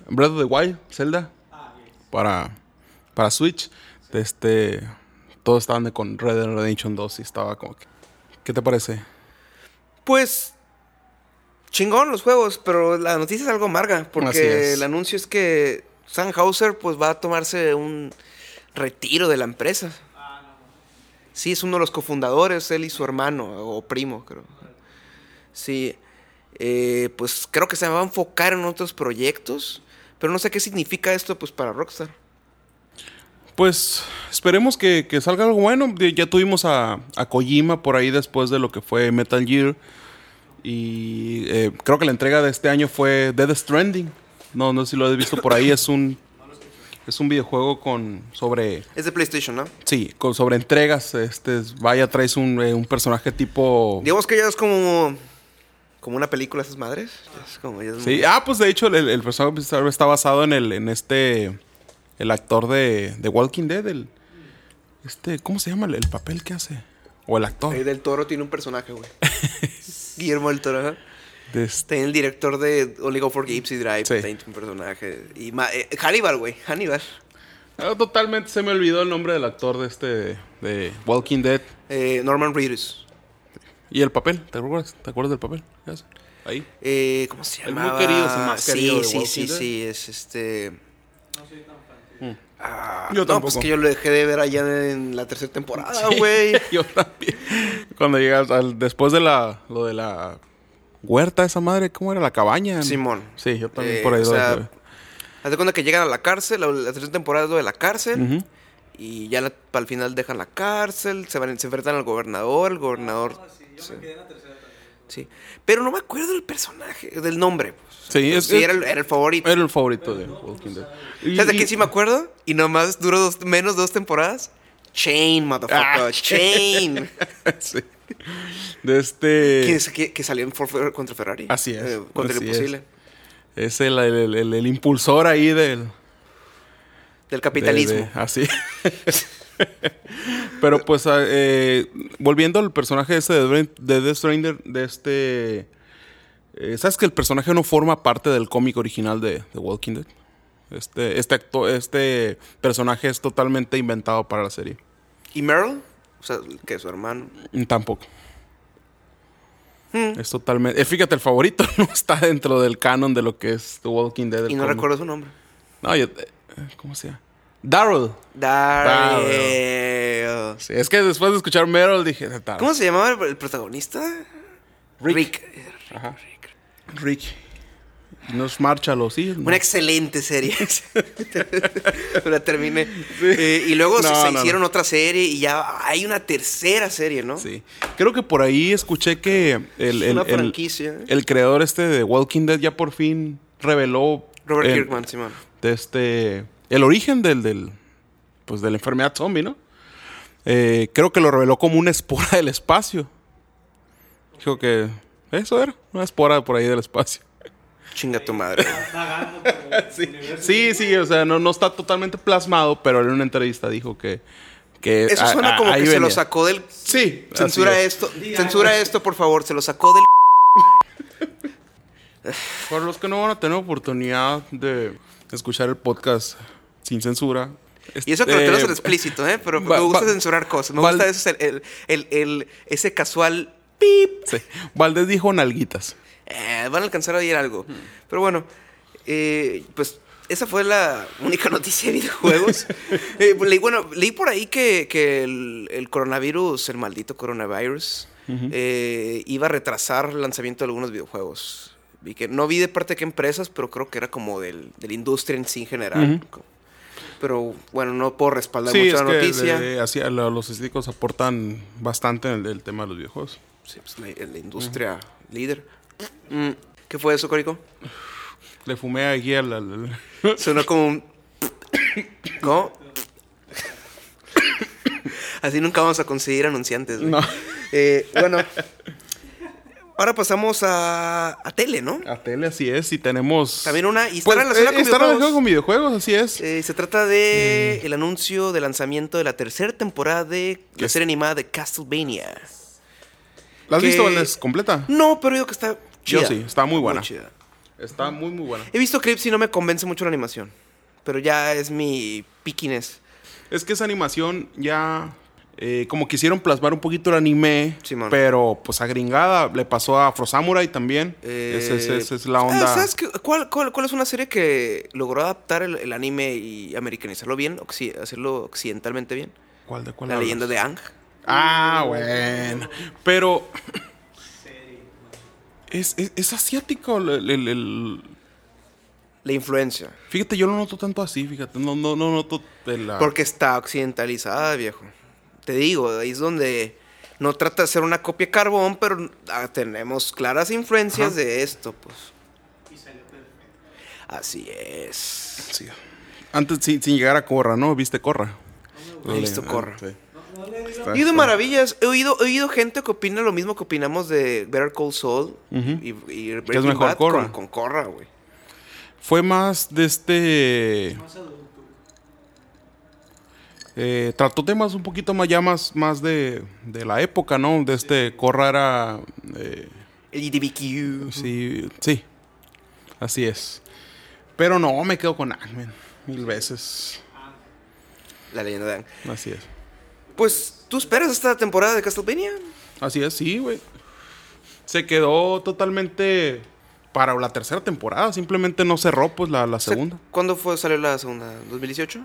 Breath of the Wild, Zelda, para, para Switch. Este, todos estaban de con Red Dead Redemption 2 y estaba como que, ¿qué te parece? Pues chingón los juegos, pero la noticia es algo amarga porque el anuncio es que Sam Hauser pues va a tomarse un retiro de la empresa. Sí, es uno de los cofundadores, él y su hermano o primo, creo. Sí, eh, pues creo que se va a enfocar en otros proyectos, pero no sé qué significa esto pues para Rockstar. Pues esperemos que, que salga algo bueno. Ya tuvimos a, a Kojima por ahí después de lo que fue Metal Gear. Y eh, creo que la entrega de este año fue Dead Stranding. No, no sé si lo has visto por ahí. Es un, es un videojuego con sobre Es de PlayStation, ¿no? sí, con sobre entregas. Este, es- vaya, traes un, eh, un personaje tipo. Digamos que ya es como como una película esas madres. Es como- es Sí, muy- ah, pues de hecho el, el personaje está basado en el en este el actor de, de Walking Dead, el este, ¿cómo se llama el, el papel que hace? O el actor. Ahí del Toro tiene un personaje, güey. *laughs* Guillermo del Toro, ajá. De este- Tiene el director de Only Go for Gypsy Drive, Sí. un personaje. Y ma- eh, Hannibal, güey, Hannibal. Ah, totalmente se me olvidó el nombre del actor de este de Walking Dead Eh, Norman Reedus. y el papel, ¿te acuerdas? ¿Te acuerdas del papel? ¿Qué hace? Ahí. Eh, ¿Cómo se El muy llama? querido, es el más sí, querido de sí, sí, Dead. sí, es este... Ah, Yo no, tampoco. pues que yo lo dejé de ver allá en la tercera temporada, güey. *laughs* Yo también. Cuando llegas al después de la lo de la huerta esa madre, ¿cómo era la cabaña? Simón. Sí, yo también Eh, por ahí. o sea. Haz de cuenta que llegan a la cárcel, la, la tercera temporada es lo de la cárcel. Y ya la- para el final dejan la cárcel, se van se enfrentan al gobernador, el gobernador. sí. Sí. Pero no me acuerdo del personaje, del nombre. pues. Sí, es- Sí, es- era, el, era el favorito. Era el favorito de Walking Dead. Y- ¿Sabes de qué sí me acuerdo? Y nomás duró dos- menos dos temporadas. Chain, motherfucker. Ah. Chain. *laughs* sí. De este. que, es- que- que salió en Ford contra Ferrari. Así es, Eh, contra así el imposible. Es el, el- el- el impulsor ahí del. Del capitalismo. de- de- así. Pero pues, ah, eh, volviendo al personaje ese de, Death Stranger, de este... eh, ¿Sabes que el personaje no forma parte del cómic original de, de Walking Dead? Este, este, acto- este personaje es totalmente inventado para la serie. ¿Y Meryl? O sea, que su hermano. Mm, Tampoco. Es totalmente... eh, fíjate, el favorito *laughs* no está dentro del canon de lo que es The Walking Dead. Y no cómic. recuerdo su nombre. No, yo... eh, ¿Cómo se llama? Daryl. Daryl. Sí, es que después de escuchar Meryl dije... "Daryl". ¿Cómo se llamaba el, protagonista? Rick. Ajá. Rick. Y Nos márchalo, sí. ¿no? Una excelente serie. *laughs* la terminé. Eh, y luego se, No, se no, hicieron otra serie y ya hay una tercera serie, ¿no? Sí. Creo que por ahí escuché que el, Es el- el-. ¿eh? el creador este de Walking Dead ya por fin reveló Robert Kirkman, Simón. de este el origen del, del pues de la enfermedad zombie, ¿no? Eh, creo que lo reveló como una espora del espacio. Dijo que eso era, una espora por ahí del espacio. Chinga tu madre. *laughs* Sí, sí, sí, o sea, no, no está totalmente plasmado, pero en una entrevista dijo que... que Eso a- suena a- como ahí que se lo sacó del. Sí, Censura es. esto. Censura esto, por favor. Se lo sacó del. *laughs* Por los que no van a tener oportunidad de escuchar el podcast sin censura. Y eso que lo este, tenemos en explícito, ¿eh? Pero va- me gusta va- censurar cosas. Me Val- gusta ese, el, el, el- ese casual. Pip. sí. Valdés dijo nalguitas. Eh, van a alcanzar a oír algo. Pero bueno, eh, pues esa fue la única *laughs* noticia de videojuegos. *laughs* Eh, leí- bueno, leí por ahí que, que el, el coronavirus, el maldito coronavirus, eh, iba a retrasar el lanzamiento de algunos videojuegos. Vi que, no vi de parte de qué empresas, pero creo que era como del, de la industria en sí en general. Pero bueno, no puedo respaldar Sí, mucho es la que noticia. de- así, los estadísticos aportan bastante en el, el tema de los videojuegos. Sí, pues, la, la industria líder. Mm, ¿Qué fue eso, Corico? Le fumé aquí al... al- *laughs* Sonó como un... ¿No? Así nunca vamos a conseguir anunciantes. güey. No. Eh, bueno. Ahora pasamos a, a tele, ¿no? A tele, así es. Y tenemos... También una... Y está Pues, relacionada eh, con está videojuegos. con videojuegos, así es. Eh, se trata de el anuncio de lanzamiento de la tercera temporada de la serie animada de Castlevania. ¿La has que- visto, Valdés, completa? No, pero digo que está Yo chida. sí, está muy buena. chida. Está muy, muy buena. He visto clips y no me convence mucho la animación. Pero ya es mi piquines. Es que esa animación ya... eh, como quisieron plasmar un poquito el anime, Simón. pero pues a gringada le pasó a Afro Samurai también. Eh, esa, es- la ah, onda. ¿Sabes qué? cuál, cuál, cuál es una serie que logró adaptar el, el anime y americanizarlo bien? hacerlo occidentalmente bien. ¿Cuál de cuál La hablas? leyenda de Ang. Ah, bueno. Pero *clears throat* es, es, es asiático el, el- el- La influencia. Fíjate, yo lo noto tanto así, fíjate. No, no, no noto la... Porque está occidentalizada, viejo. Te digo, ahí es donde no trata de ser una copia carbón, pero ah, tenemos claras influencias Ajá. de esto, pues. Y salió perfecto. Así es. Sí. Antes, sin, sin llegar a Corra, ¿no? ¿Viste Corra? No he visto Ah, Corra. sí. He oído maravillas, he oído, he oído gente que opina lo mismo que opinamos de Better Call Saul Ujú. y, y Breaking mejor Bad. Con, con Korra, güey. Fue más de este... más eh, trató temas un poquito más ya más, más de, de la época, ¿no? De este Corra era... eh, LGBTQ. sí, sí. Así es. Pero no, me quedo con Angman. Mil veces. La leyenda de Ang. Así es. Pues, ¿tú esperas esta temporada de Castlevania? Así es, sí, güey. Se quedó totalmente para la tercera temporada. Simplemente no cerró, pues, la, la O sea, segunda. ¿Cuándo fue salió la segunda? ¿2018?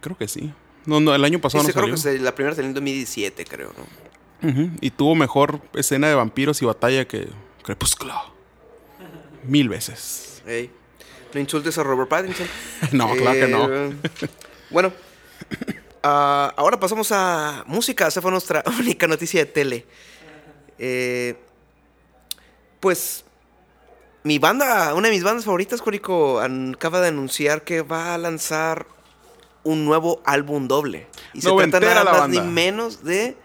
Creo que sí. No, no, el año pasado sí, no creo salió. que se- la primera salió en 2017, creo, ¿no? Y tuvo mejor escena de vampiros y batalla que Crepúsculo. Mil veces. Ey, No insultes a Robert Pattinson. *laughs* No, claro que no. Eh, Bueno, *laughs* ah, ahora pasamos a música. Esa fue nuestra *laughs* única noticia de tele. Eh, pues, mi banda, una de mis bandas favoritas, Corico, acaba de anunciar que va a lanzar un nuevo álbum doble. Y se trata nada más ni menos de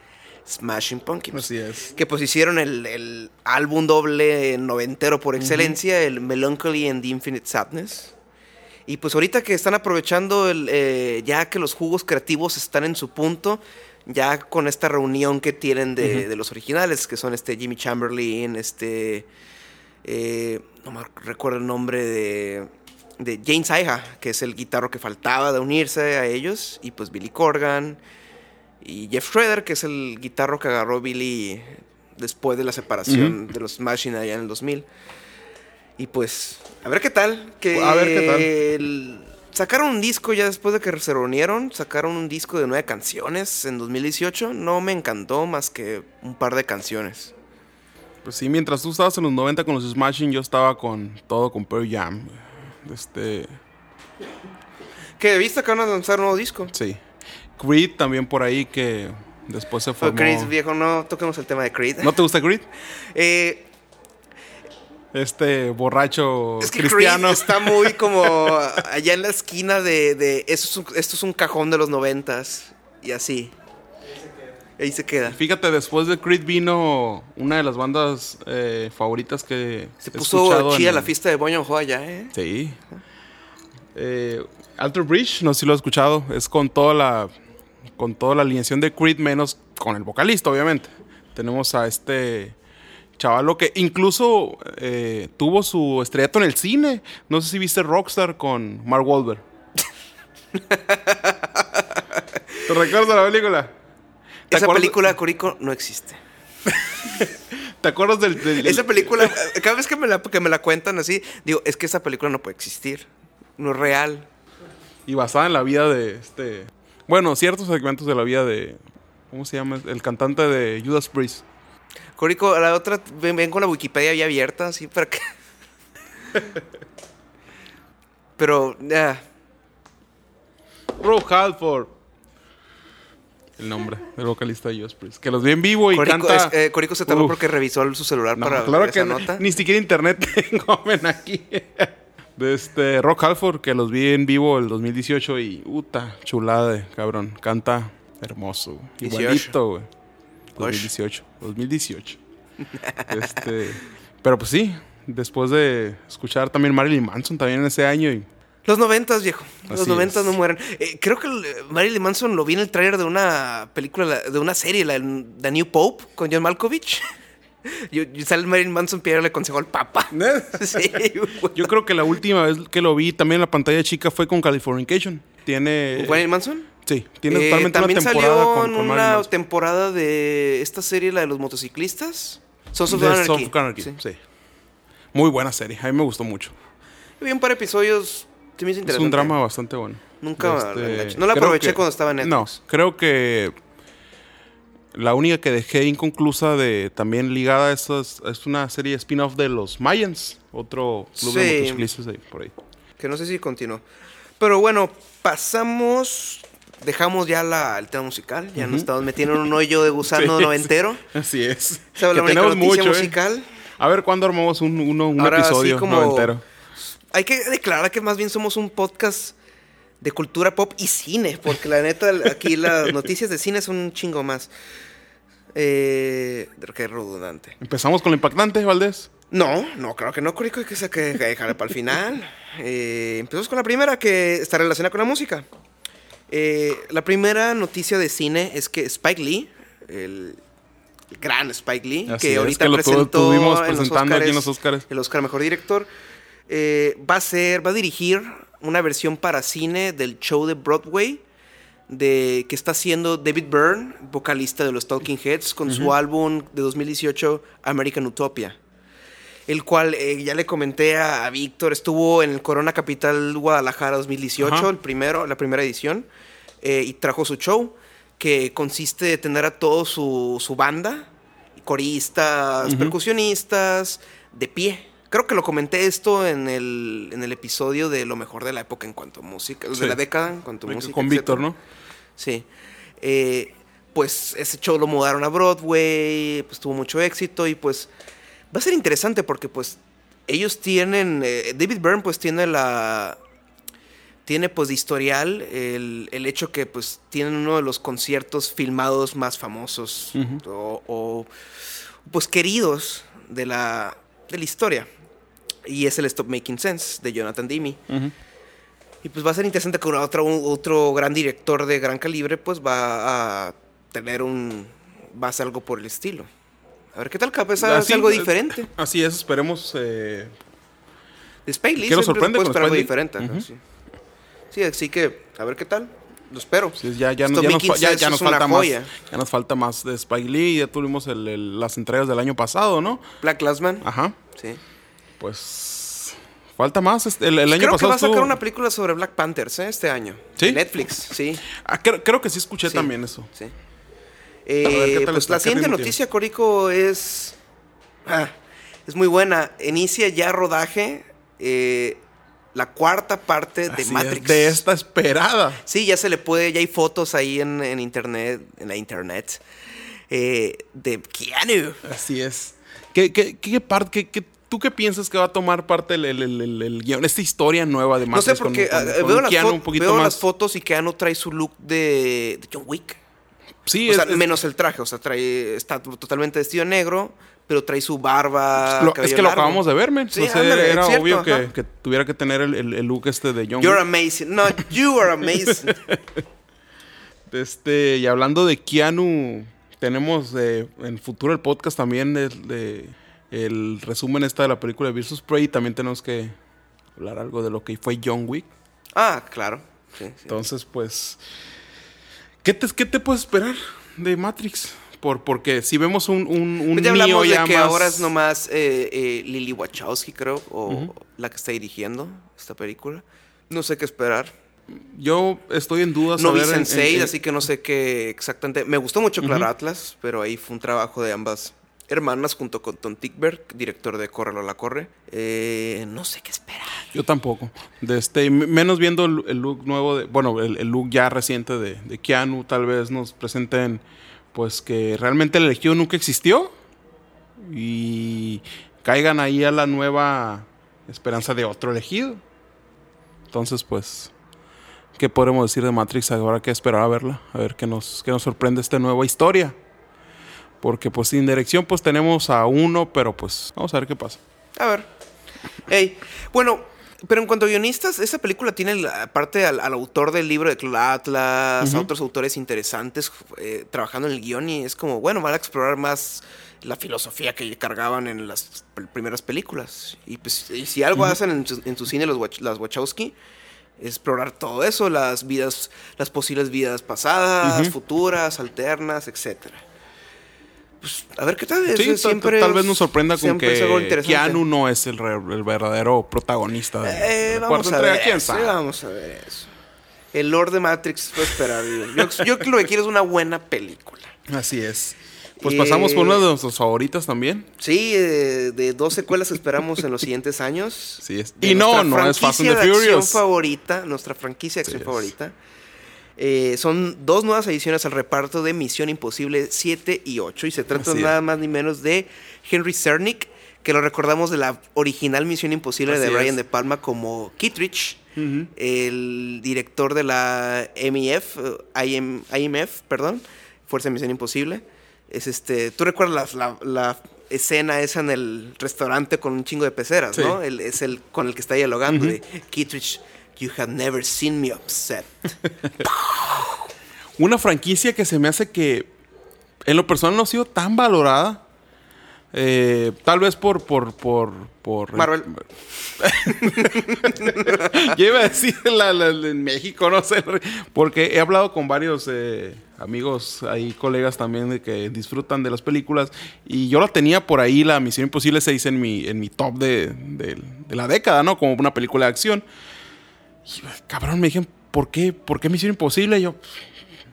Smashing Pumpkins. Así es. Que pues hicieron el, el álbum doble noventero por excelencia, el Melancholy and the Infinite Sadness. Y pues ahorita que están aprovechando el, eh, ya que los jugos creativos están en su punto, ya con esta reunión que tienen de, los originales, que son este Jimmy Chamberlain, este... eh, no me recuerdo el nombre de, de James Iha, que es el guitarro que faltaba de unirse a ellos, y pues Billy Corgan, y Jeff Schroeder, que es el guitarro que agarró Billy después de la separación de los Machine allá en el 2000. Y pues, a ver qué tal. Que A ver qué tal. sacaron un disco ya después de que se reunieron. Sacaron un disco de nueve canciones en 2018. No me encantó más que un par de canciones. Pues sí, mientras tú estabas en los 90 con los Smashing, yo estaba con todo con Pearl Jam. Este, Que viste que van a lanzar un nuevo disco. sí. Creed también por ahí que después se Fue formó. Creed, viejo, no toquemos el tema de Creed. ¿No te gusta Creed? *laughs* Eh, Este borracho Es que cristiano. Creed está muy como allá en la esquina de, de eso es un- esto es un cajón de los noventas y así. Ahí se queda. Fíjate, después de Creed vino una de las bandas eh, favoritas que Se he puso chida la fiesta de Boño allá, ¿eh? Sí. Eh, Alter Bridge, no sé si lo has escuchado. Es con toda la con toda la alineación de Creed, menos con el vocalista, obviamente. Tenemos a este chavalo que incluso eh, tuvo su estrellato en el cine. No sé si viste Rockstar con Mark Wahlberg. ¿Te recuerdas la película? ¿Te Esa acuerdas- película, Corico, no existe. *laughs* ¿Te acuerdas del, del- Esa película, cada vez que me, la, que me la cuentan así, digo, es que esa película no puede existir. No es real. Y basada en la vida de este. Bueno, ciertos segmentos de la vida de. ¿Cómo se llama? El cantante de Judas Priest. Corico, a la otra, ven, ven con la Wikipedia ya abierta, así para que. Pero, ya. Rob Halford. el nombre del vocalista de Priest. Que los vi en vivo y Corico, canta... es- eh, Corico se tardó porque revisó su celular No, para claro ver que esa no, nota. ni siquiera internet *laughs* tengo, ven aquí. De este Rock Halford, que los vi en vivo el 2018 y puta, chulada de cabrón. Canta hermoso, güey. 18. igualito, güey. 2018, 2018. *laughs* este, pero pues sí, después de escuchar también Marilyn Manson también en ese año y Los noventas, viejo. Los Así noventas es. no mueren. Eh, creo que eh, Marilyn Manson lo vi en el tráiler de una película, la- de una serie, la The New Pope, con John Malkovich. *laughs* Yo, yo sale Marilyn Manson pidiéndole consejo al Papa. *laughs* Sí, yo creo que la última vez que lo vi también en la pantalla chica fue con Californication. Tiene ¿Marilyn Manson? Sí, tiene Eh, totalmente también una temporada salió con, con una temporada de esta serie, la de los motociclistas. Sons of De Anarchy. Sons of Anarchy, Sí. sí. Muy buena serie, a mí me gustó mucho. Vi un par de episodios. Se me hizo Es un drama bastante bueno. Nunca Este. No la aproveché que- cuando estaba en Netflix. No, creo que la única que dejé inconclusa de también ligada a eso es, una serie spin-off de los Mayans, otro club de Sí. motociclistas ahí, por ahí. Que no sé si continuó. Pero bueno, pasamos. Dejamos ya la, el tema musical. Ya nos estamos metiendo en un hoyo de gusano *laughs* Sí, noventero. *laughs* Así es. Esa es la Que única tenemos noticia mucho, ¿eh? musical. A ver cuándo armamos un, uno- un Ahora, episodio como- noventero. Hay que declarar que más bien somos un podcast de cultura pop y cine. Porque la neta, aquí las *laughs* noticias de cine son un chingo más. Eh, qué redundante. Empezamos con lo impactante, Valdés. No, no, claro que no, Corico, hay que, que- para el final. Eh, empezamos con la primera, que está relacionada con la música. Eh, la primera noticia de cine es que Spike Lee, el, el gran Spike Lee, Así que es, ahorita que lo tu- presentó tuvimos en los presentando aquí en los el Oscar Mejor Director, eh, va a ser, va a dirigir una versión para cine del show de Broadway de que está haciendo David Byrne, vocalista de los Talking Heads, con su álbum de 2018 American Utopia. El cual eh, ya le comenté a, a Víctor, estuvo en el Corona Capital Guadalajara 2018, Ajá. el primero, la primera edición, eh, y trajo su show, que consiste de tener a toda su, su banda, coristas, percusionistas, de pie. Creo que lo comenté esto en el, en el episodio de lo mejor de la época en cuanto a música, de la década en cuanto a música. con. Víctor, ¿no? Sí. Eh, pues ese show lo mudaron a Broadway, pues tuvo mucho éxito y pues va a ser interesante porque pues ellos tienen, eh, David Byrne pues tiene la, tiene pues de historial el, el hecho que pues tienen uno de los conciertos filmados más famosos o, o, pues queridos de la, de la historia. Y es el Stop Making Sense de Jonathan Demme. Y pues va a ser interesante que otro, otro gran director de gran calibre pues va a tener un... va a hacer algo por el estilo. A ver qué tal, capaz hace Así, algo eh, diferente. *laughs* Así es, esperemos. eh, De Spike Lee ¿qué nos sorprende con algo Lee? diferente. sí. Sí, así que a ver qué tal. Lo espero. Sí, ya, ya, ya nos, ya- falta más, ya nos falta más de Spike Lee. Ya tuvimos el- el- las entregas del año pasado, ¿no? Black Last Man. Ajá. Sí. Pues falta más. Este, El, el año Creo que pasado va a sacar una película sobre Black Panthers ¿eh? este año. ¿Sí? Netflix, sí. Ah, creo, creo que sí escuché Sí. también eso. Sí. Eh, ¿qué tal pues la ¿Qué siguiente noticia, Corico, es. ah, es muy buena. Inicia ya rodaje eh, la cuarta parte de Matrix. es, de esta esperada. Sí, ya se le puede, ya hay fotos ahí en, en internet, en la internet, eh, de Keanu. Así es. ¿Qué, qué, qué parte, qué- qué- ¿Tú qué piensas que va a tomar parte el, el, el- el- el guion? Esta historia nueva de No Matrix sé, porque con- con- ah, con veo, las, un poquito veo más. las fotos y Keanu trae su look de, de John Wick. Sí, o sea, es- menos el traje, o sea, trae, está totalmente vestido de negro, pero trae su barba. lo- es que lo largo. acabamos de ver, men. Sí, O sea, ándale, era cierto, obvio que, tuviera que tener el, el- el look este de John You're Wick. amazing. No, you are amazing. *laughs* Este, y hablando de Keanu, tenemos eh, en futuro el podcast también el, de- el resumen esta de la película de Versus Prey. Y también tenemos que hablar algo de lo que fue John Wick. ah, claro. Sí, sí. Entonces, pues, ¿qué te, qué te puedes esperar de Matrix? Por, porque si vemos un, un, un ya Neo hablamos de ya que más- ahora es nomás eh, eh, Lily Wachowski, creo, o la que está dirigiendo esta película. No sé qué esperar. Yo estoy en duda No vi saber en- Sense8, en- así que no sé qué exactamente. Me gustó mucho Clara Atlas, pero ahí fue un trabajo de ambas hermanas junto con Tom Tickberg, director de Corre la Corre. Eh, no sé qué esperar. Yo tampoco. De este, menos viendo el, look nuevo, de, bueno, el, look ya reciente de, de Keanu, tal vez nos presenten pues que realmente el elegido nunca existió y caigan ahí a la nueva esperanza de otro elegido. Entonces, pues, ¿qué podemos decir de Matrix? Ahora que esperar a verla, a ver qué nos, qué nos sorprende esta nueva historia. Porque pues sin dirección pues tenemos a uno, pero pues vamos a ver qué pasa. A ver. Ey, bueno, pero en cuanto a guionistas, esa película tiene la- aparte al, al autor del libro de Cloud Atlas, a otros autores interesantes eh, trabajando en el guion y es como, bueno, van a explorar más la filosofía que cargaban en las pr- primeras películas. Y pues y si algo hacen en su, en su cine los, las Wachowski, explorar todo eso, las vidas, las posibles vidas pasadas, futuras, alternas, etcétera. Pues, a ver qué tal. Sí, siempre tal vez nos sorprenda con es que. Keanu no es el, verdadero protagonista de, Eh, la vamos cuarta a entrega. ver ¿Quién sabe? vamos a ver eso. El Lord de Matrix puede esperar. Yo, yo *laughs* lo que quiero es una buena película. Así es. Pues Eh, pasamos por una de nuestras favoritas también. Sí, eh, de dos secuelas que esperamos en los siguientes años. Sí, es- y no, nuestra no es Fast and franquicia the de acción Furious. favorita, nuestra franquicia de acción Sí es. Eh, son dos nuevas ediciones al reparto de Misión Imposible 7 y 8. Y se trata Así es. nada más ni menos de Henry Cernick, que lo recordamos de la original Misión Imposible de Brian es. De Palma como Kittredge. Ujú. el director de la MIF, eh, IM, IMF, perdón, Fuerza de Misión Imposible. Es este, tú recuerdas la, la- la escena esa en el restaurante con un chingo de peceras, Sí. ¿no? El- es el con el que está dialogando Ujú. de Kittredge, you have never seen me upset. *laughs* Una franquicia que se me hace que en lo personal no ha sido tan valorada. Eh, tal vez por, por, por, por Marvel. *laughs* Yo iba a decir la- la- la- en México, no sé, porque he hablado con varios eh, amigos ahí, colegas también de que disfrutan de las películas y yo la tenía por ahí, la Misión Imposible 6 en mi, en mi top de, de- de la década, ¿no? Como una película de acción. Y, cabrón, me dijeron, ¿por qué, ¿por qué Misión Imposible? Y yo,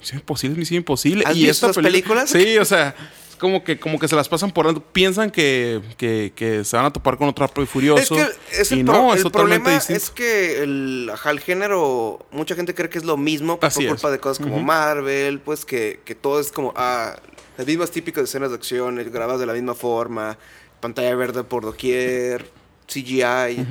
Misión Imposible, Misión Imposible. ¿Has y visto esta esas peli- películas? Sí, o sea... es Como que, como que se las pasan por alto. Piensan que, que, que se van a topar con otro y es Furioso. que es y el, no, pro- es el totalmente problema distinto. es que el, el género, mucha gente cree que es lo mismo por Así culpa es. de cosas como Marvel, pues que, que todo es como, ah, las mismas típicas escenas de acción, eh, grabadas de la misma forma, pantalla verde por doquier, CGI.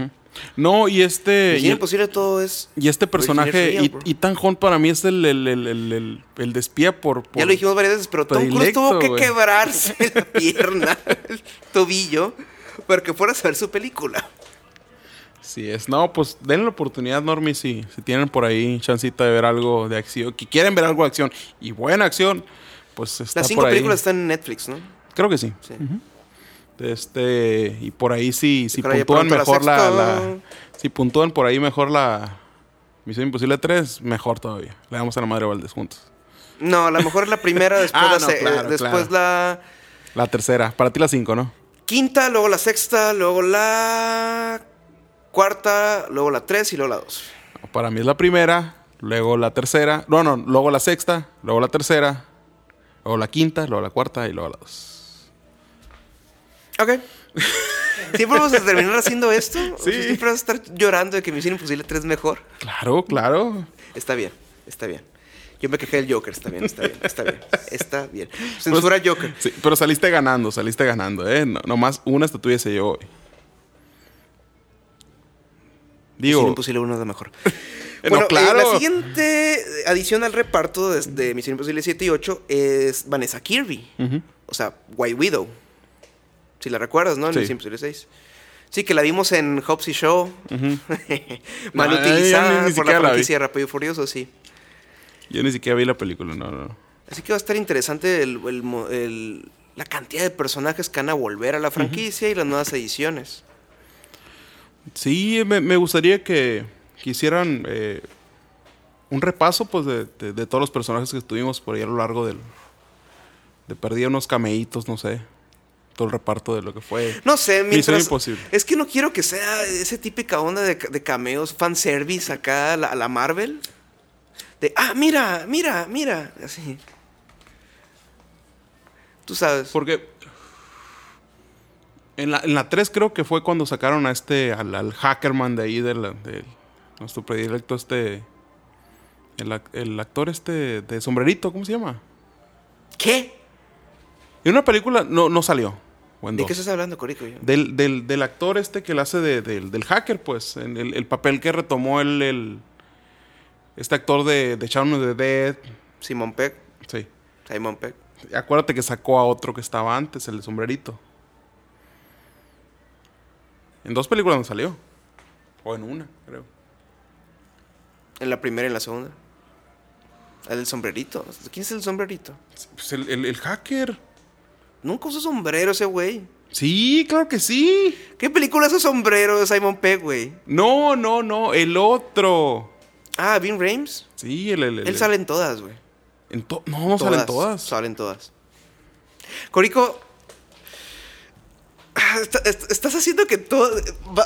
No, y este. Y, Imposible todo es... y este personaje, y. Ethan Hunt para mí es el, el, el, el, el- el de espía por, por- Ya lo dijimos varias veces, pero Tom Cruise tuvo que quebrarse la *laughs* pierna, el tobillo, para que fuera a ver su película. Sí, es. No, pues denle la oportunidad, Normie, si, si tienen por ahí chancita de ver algo de acción, que quieren ver algo de acción y buena acción, pues está Las cinco por ahí. películas están en Netflix, ¿no? Creo que sí. Sí. Este, y por ahí sí, si ya puntúan la mejor la, Si puntúan por ahí mejor la Misión Imposible 3, mejor todavía. Le damos a la madre Valdés juntos. No, a lo mejor la primera, después, Ah, la, no, después claro. la La tercera, para ti la 5, ¿no? quinta, luego la sexta, luego la cuarta, luego la tres y luego la dos. Para mí es la primera, luego la tercera, no, no, luego la sexta, luego la tercera, luego la quinta, luego la cuarta y luego la dos. Ok. *laughs* ¿Siempre vamos a terminar haciendo esto? Sí. ¿Siempre vas a estar llorando de que Misión Imposible 3 es mejor? Claro, claro. Está bien, está bien. Yo me quejé del Joker, está bien, está bien, está bien. Está bien. Censura Joker. Sí, pero saliste ganando, saliste ganando, ¿eh? No, nomás una estatuilla se llevó hoy. Misión Digo, Imposible 1 es la mejor. *laughs* no, Bueno, eh, claro. la siguiente adición al reparto de, de Misión Imposible 7 y 8 es Vanessa Kirby. O sea, White Widow. Si la recuerdas, ¿no? En Sí. Misión Imposible 6. Sí, que la vimos en Hobbs y Show. *laughs* Mal No, yo utilizada por la franquicia de Rápido y Furioso, sí. Yo ni siquiera vi la película, no, no. no. Así que va a estar interesante el- el el- la cantidad de personajes que van a volver a la franquicia y las nuevas ediciones. Sí, me, me gustaría que, que hicieran eh, un repaso pues de, de- de todos los personajes que tuvimos por ahí a lo largo del... De perdí unos cameitos, no sé. Todo el reparto de lo que fue. No sé, mientras... Imposible. Es que no quiero que sea ese típica onda de, de cameos, fanservice acá a la, la Marvel. De, ah, mira, mira, mira. Así. Tú sabes. Porque En la, en la 3 creo que fue cuando sacaron a este, al, al hackerman de ahí, del, del- nuestro predilecto, este, el, el actor este de sombrerito, ¿cómo se llama? ¿Qué? En una película no, no salió. ¿De qué estás hablando, Corico? Del, del, del actor este que le hace de- del- del hacker, pues. en el, el papel que retomó el, el- este actor de, de Shaun of the Dead. Simon Peck. Sí. Simon Peck. Acuérdate que sacó a otro que estaba antes, el de sombrerito. En dos películas no salió. O en una, creo. En la primera y en la segunda. El sombrerito. ¿Quién es el sombrerito? Pues el, el- el hacker. Nunca usó sombrero ese güey. Sí, claro que sí. ¿Qué película es el sombrero de Simon Peck, güey? No, no, no. El otro. Ah, Vin Rames. Sí, el. el- el- Él sale en todas, güey. en to- no, no salen todas. Salen todas. Corico. ah, está- est- estás haciendo que todo.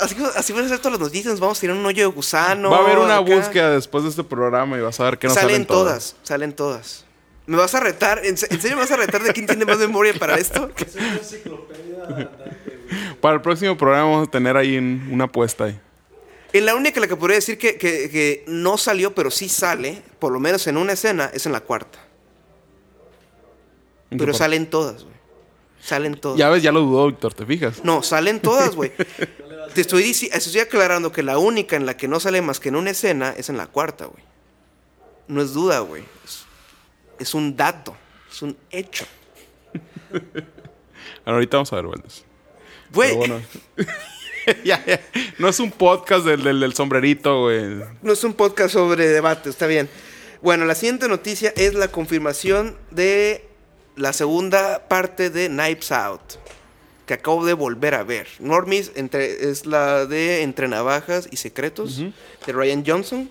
Así, así van a ser todas las noticias. Nos vamos a tirar un hoyo de gusano. Va a haber una acá. búsqueda después de este programa y vas a ver que no salen, salen, todas. Salen todas. ¿Me vas a retar? ¿En, se- en serio me vas a retar de quién tiene más memoria para *laughs* esto? Es una enciclopedia. Para el próximo programa vamos a tener ahí un- una apuesta ahí. En la única la que podría decir que, que- que no salió, pero sí sale, por lo menos en una escena, es en la cuarta. ¿En qué Pero salen todas, güey. Salen todas. Ya ves, ya lo dudó, Víctor, ¿te fijas? No, salen todas, güey. *laughs* Te estoy, dici- estoy aclarando que la única en la que no sale más que en una escena es en la cuarta, güey. No es duda, güey. Es, es un dato. Es un hecho. *laughs* Ahorita vamos a ver, Valdés. Güey, bueno. *laughs* ya, ya. No es un podcast del, del, del sombrerito, güey. no es un podcast sobre debate, está bien. Bueno, la siguiente noticia es la confirmación de la segunda parte de Knives Out, que acabo de volver a ver. Normis entre, es la de Entre Navajas y Secretos, de Ryan Johnson,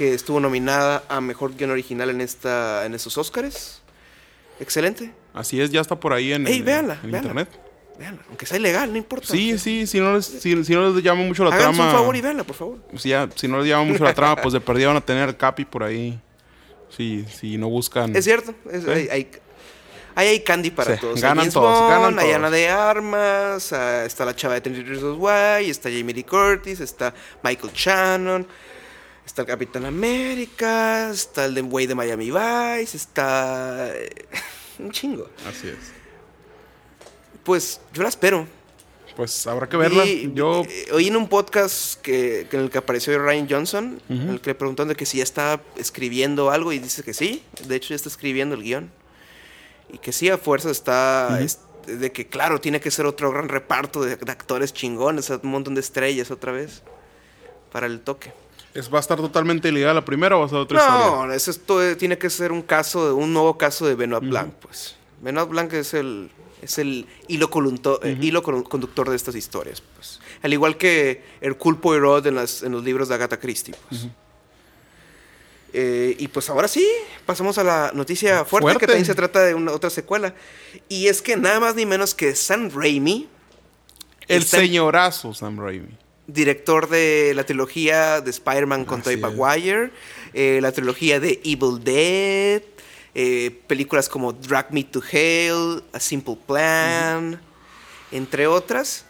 que estuvo nominada a Mejor Guión Original en, esta, en estos Oscars. Excelente. Así es, ya está por ahí en, Ey, en- véanla, en véanla. internet. Véanla, aunque sea ilegal, no importa. Sí, sí, si no les, si, si no les llama mucho la Háganse trama. un favor y véanla, por favor. si, ya- si no les llama mucho la trama, pues de perdida van a tener Capi por ahí. Si, si no buscan. Es cierto. es- Sí. hay, hay, ahí hay candy para Sí, todos. Hay ganan todos, Bond, ganan Hay todos. Ana de Armas, ah, está la chava de 33 Reasons Why, está Jamie Lee Curtis, está Michael Shannon, está el Capitán América, está el de güey de Miami Vice, está... eh, *laughs* un chingo. Así es. Pues yo la espero. Pues habrá que verla. Yo. eh, oí en un podcast que, que en el que apareció Ryan Johnson, en el que le preguntaron de que si ya está escribiendo algo y dice que sí, de hecho ya está escribiendo el guion. Y que sí, a fuerza está es- de que claro, tiene que ser otro gran reparto de, de actores chingones, un montón de estrellas otra vez para el toque. ¿Es- ¿Va a estar totalmente ilegal la primera o va a ser otra historia? No, eso es todo- tiene que ser un caso, de- un nuevo caso de Benoit Blanc, pues. Benoit Blanc es el, es el hilo, colunto- eh, hilo con- conductor de estas historias, pues. Al igual que Hercule Poirot en, las- en los libros de Agatha Christie, pues. Eh, y pues ahora sí, pasamos a la noticia fuerte, Fuerte. que también se trata de una otra secuela. Y es que nada más ni menos que Sam Raimi, El señorazo Sam Raimi. Director de la trilogía de Spider-Man con Tobey. Maguire, eh, la trilogía de Evil Dead, eh, películas como Drag Me to Hell, A Simple Plan, entre otras,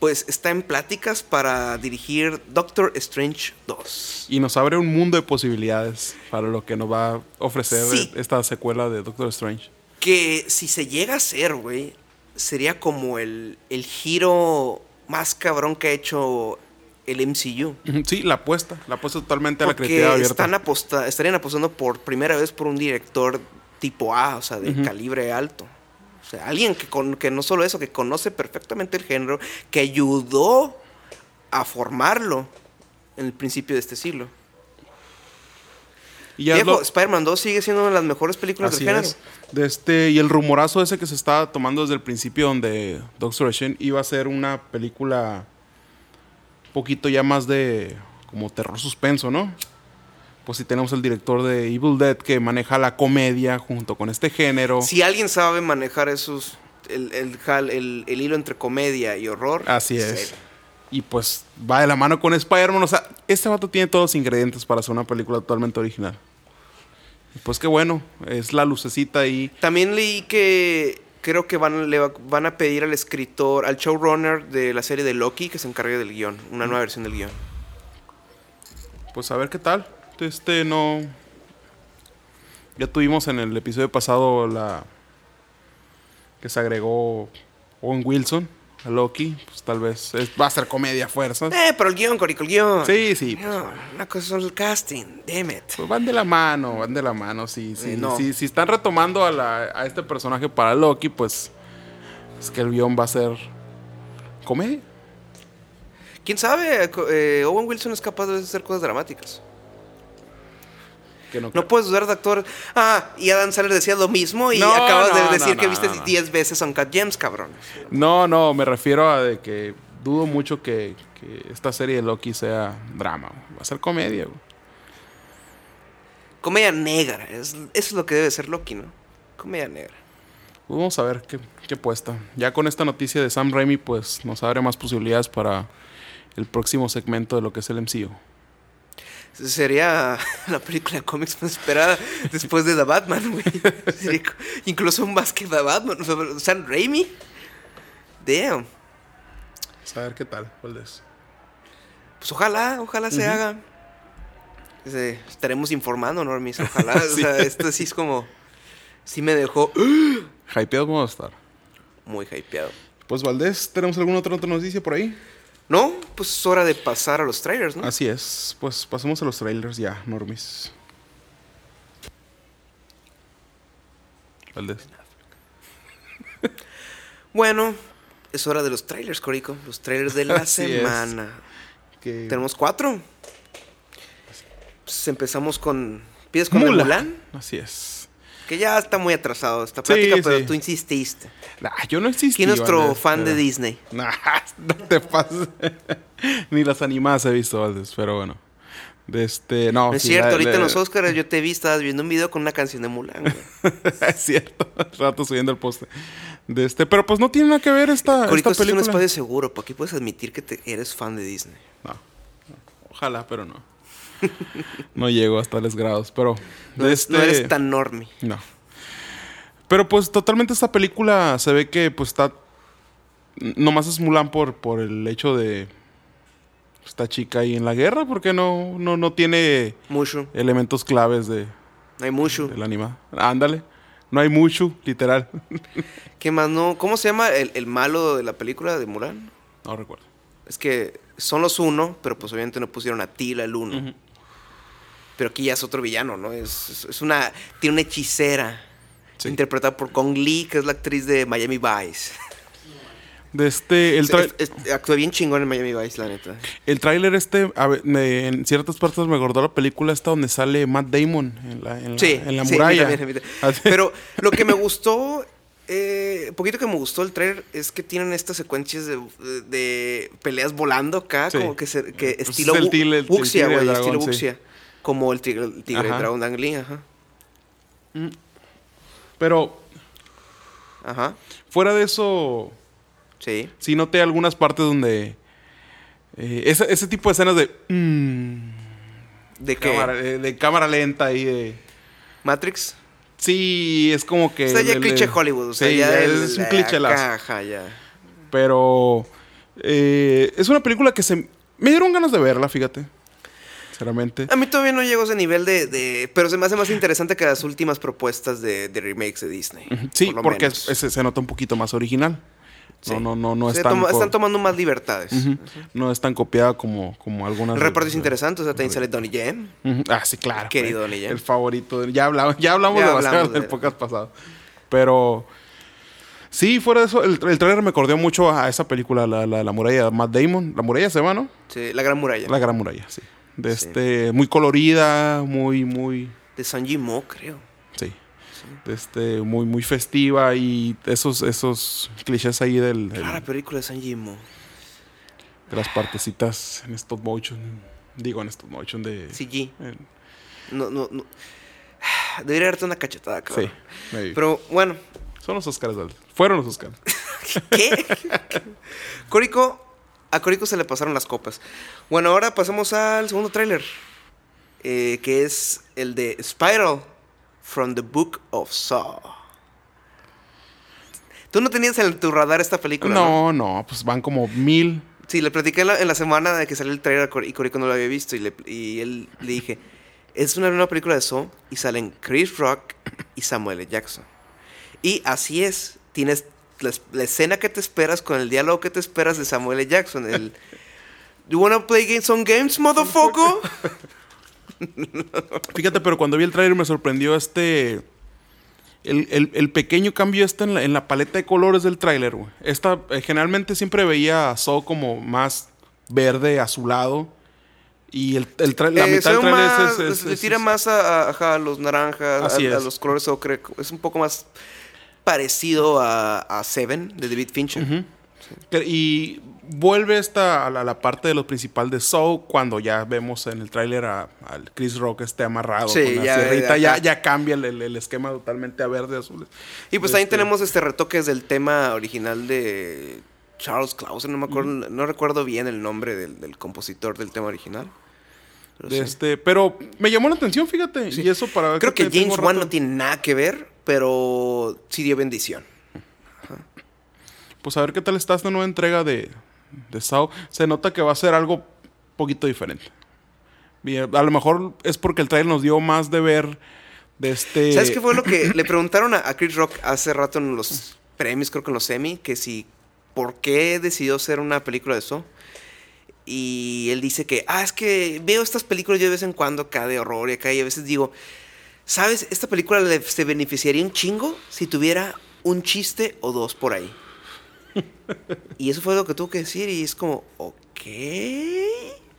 pues está en pláticas para dirigir Doctor Strange 2. Y nos abre un mundo de posibilidades para lo que nos va a ofrecer Sí. esta secuela de Doctor Strange. Que si se llega a hacer, güey, sería como el, el giro más cabrón que ha hecho el MCU. Sí, la apuesta. La apuesta totalmente a la creatividad abierta. están aposta estarían apostando por primera vez por un director tipo A, o sea, de calibre alto. O sea, alguien que, con, que no solo eso, que conoce perfectamente el género, que ayudó a formarlo en el principio de este siglo. Y ya es Viejo, lo- Spider-Man 2 sigue siendo una de las mejores películas Así del género. es. De este, y el rumorazo ese que se estaba tomando desde el principio donde Doctor Strange iba a ser una película un poquito ya más de como terror suspenso, ¿no? Pues si tenemos el director de Evil Dead que maneja la comedia junto con este género. Si alguien sabe manejar esos, el, el, jal- el- el hilo entre comedia y horror. Así es. Y pues va de la mano con Spider-Man. O sea, este vato tiene todos los ingredientes para hacer una película totalmente original. Pues qué bueno, es la lucecita ahí. También leí que, creo que van, le van a pedir al escritor, al showrunner de la serie de Loki que se encargue del guion, una nueva versión del guion. Pues a ver qué tal. Este no. Ya tuvimos en el episodio pasado la. que se agregó Owen Wilson a Loki. Pues tal vez es- va a ser comedia a fuerzas. Eh, pero el guion, Corico, el guion. Sí, sí. pues, No, una cosa es el casting, damn it. Pues van de la mano, van de la mano. Sí, sí, Eh, no. sí, si están retomando a, la- a este personaje para Loki, pues es que el guion va a ser comedia. ¿Quién sabe? Eh, Owen Wilson es capaz de hacer cosas dramáticas. Que no, No puedes dudar de actor. Ah, y Adam Sandler decía lo mismo y No, acabas no, de decir que viste no. 10 veces Uncut Gems, cabrón. no, no, me refiero a de que dudo mucho que, que esta serie de Loki sea drama. Va a ser comedia. güey. Comedia negra, es, eso es lo que debe ser Loki, ¿no? Comedia negra. Pues Vamos a ver qué, qué puesta. Ya con esta noticia de Sam Raimi, pues nos abre más posibilidades para el próximo segmento de lo que es el MCU. Sería *laughs* la película de cómics más esperada después de The Batman, güey. *laughs* Sería Incluso más que The Batman. O sea, Sam Raimi. Damn. Vamos a ver qué tal, Valdés. Pues ojalá, ojalá se haga. Estaremos informando, Normis. Ojalá. *laughs* O sea, esto sí es como. Sí me dejó *gasps* Hypeados vamos a estar. muy hypeado. Pues Valdés, ¿tenemos alguna otra, otra noticia por ahí? No, pues es hora de pasar a los trailers, ¿no? Así es. Pues pasemos a los trailers ya, Normis. Valdés. *laughs* Bueno, es hora de los trailers, Corico. Los trailers de la *laughs* semana. Que... Tenemos cuatro. Pues empezamos con. ¿Pides con el Mulan. Mulan? Así es. Que ya está muy atrasado esta Sí, plática, pero sí. tú insististe. Nah, yo no existí. ¿Quién es nuestro fan de Disney? *laughs* Nah, no te pases. *laughs* Ni las animadas he visto, Valdés, pero bueno. De este, no. No es sí, cierto, la- ahorita la- en los Oscars yo te vi, estabas viendo un video con una canción de Mulan. *laughs* es cierto. Rato subiendo el poste. De este, pero pues no tiene nada que ver esta, Corico, esta esto es un película. espacio seguro, porque aquí puedes admitir que te- eres fan de Disney. No, no. Ojalá, pero no. No llego hasta tales grados, pero No, de eres- este no eres tan normie. no. Pero pues totalmente esta película se ve que pues está nomás es Mulan por por el hecho de esta chica ahí en la guerra porque no no no tiene Mushu. elementos claves de No hay Mushu. del anime. Ándale. No hay mucho, literal. *laughs* ¿Qué más no? ¿Cómo se llama el, el malo de la película de Mulan? no recuerdo. Es que son los uno, pero pues obviamente no pusieron a Tila el uno. Pero aquí ya es otro villano, ¿no? Es, es- una. Tiene una hechicera. Sí. Interpretada por Kong Lee, que es la actriz de Miami Vice. De este el Es- es- actúa bien chingón en Miami Vice, la neta. El tráiler este, a me- en ciertas partes me acordó la película esta donde sale Matt Damon en la, en la, Sí, en la sí, muralla. a mí también, a mí también. Así- Pero *laughs* lo que me gustó, eh, poquito que me gustó el trailer es que tienen estas secuencias de, de peleas volando acá, Sí. como que, se- que Pues estilo es el el güey, estilo sí. Como el tigre, el tigre Ajá. Ang Lee, ajá. Pero Ajá, fuera de eso, sí. sí noté algunas partes donde eh, ese, ese tipo de escenas de mm, ¿De qué? cámara, eh, de cámara lenta y de ¿Matrix? sí es como que o sea, ya el- cliché el- Hollywood. O sea, sí, ya ya el- es un la cliché caja, ya. pero eh, es una película que se me dieron ganas de verla, fíjate, sinceramente. A mí todavía no llego a ese nivel de, de- Pero se me hace más interesante que las últimas propuestas de, de remakes de Disney. Sí, por porque es- es- se nota un poquito más original. Sí. No, no, no, no Se es tan toma- están tomando más libertades. No es tan copiada como, como algunas. El de- reparto es interesante, o sea, también sale Donnie Yen. Ujú. Ah, sí, claro. Querido. Donnie Yen. El favorito. de- Ya hablamos, ya hablamos Ya de del de- podcast pasado. Pero. Sí, fuera de eso, el, el trailer me acordó mucho a esa película, la, la, la muralla de Matt Damon. La muralla se llama, ¿no? Sí, la Gran Muralla. La gran muralla, sí. De Sí. este. Muy colorida, muy, muy. De Sanji Mo, creo. Sí. De este, muy, muy festiva y esos, esos clichés ahí del, Clara película de Sanji Mo. de las partecitas en stop motion. Digo, en stop motion de. CG. en- No, no, no. *sighs* Debería darte una cachetada, cabrón. sí, maybe. Pero bueno, Son los Oscars. Fueron los Oscars. *laughs* ¿qué? *laughs* Corico, a Corico se le pasaron las copas. Bueno, ahora pasamos al segundo tráiler. eh, que es el de Spiral from the Book of Saw. Tú no tenías en tu radar esta película, ¿no? No, no, pues van como mil. Sí, le platiqué en la, en la semana de que salió el trailer y Corico no lo había visto y, le, y él le dije, es una nueva película de Saw y salen Chris Rock y Samuel L. Jackson. Y así es, tienes la, es- la escena que te esperas con el diálogo que te esperas de Samuel L. Jackson. El, You wanna play games some games, motherfucker? *laughs* Fíjate, pero cuando vi el trailer me sorprendió este. El, el- el pequeño cambio este en la, en la paleta de colores del tráiler, güey. Esta, eh, generalmente siempre veía a Saw como más verde, azulado. Y el, la Eh, mitad del trailer es, es- le tira es- más a, a- ajá, a los naranjas, a, a los colores ocre. Es un poco más parecido a, a Seven de David Fincher. Que- Y vuelve esta a la, a la parte de lo principal de Saw cuando ya vemos en el tráiler a- al Chris Rock este amarrado Sí, con la ya, sierrita. ya, cambia el, esquema totalmente a verde azul. Y pues también Este- tenemos este retoques del tema original de Charles Clausen, no me acuerdo, no recuerdo bien el nombre del, del compositor del tema original. Pero, de sí. este, pero me llamó la atención, fíjate. Sí. Y eso para Creo que tengo James Wan no tiene nada que ver, pero sí dio bendición. Pues a ver qué tal está esta nueva entrega de, de Saw. Se nota que va a ser algo poquito diferente. Bien, a lo mejor es porque el trailer nos dio más de ver de este. ¿Sabes qué fue lo que le preguntaron a, a Chris Rock hace rato en los premios, creo que en los Emmy, que si, ¿por qué decidió hacer una película de eso? Y él dice que, ah, es que veo estas películas yo de vez en cuando acá de horror y acá y a veces digo, ¿sabes? Esta película le, se beneficiaría un chingo si tuviera un chiste o dos por ahí. y eso fue lo que tuvo que decir y es como, ok.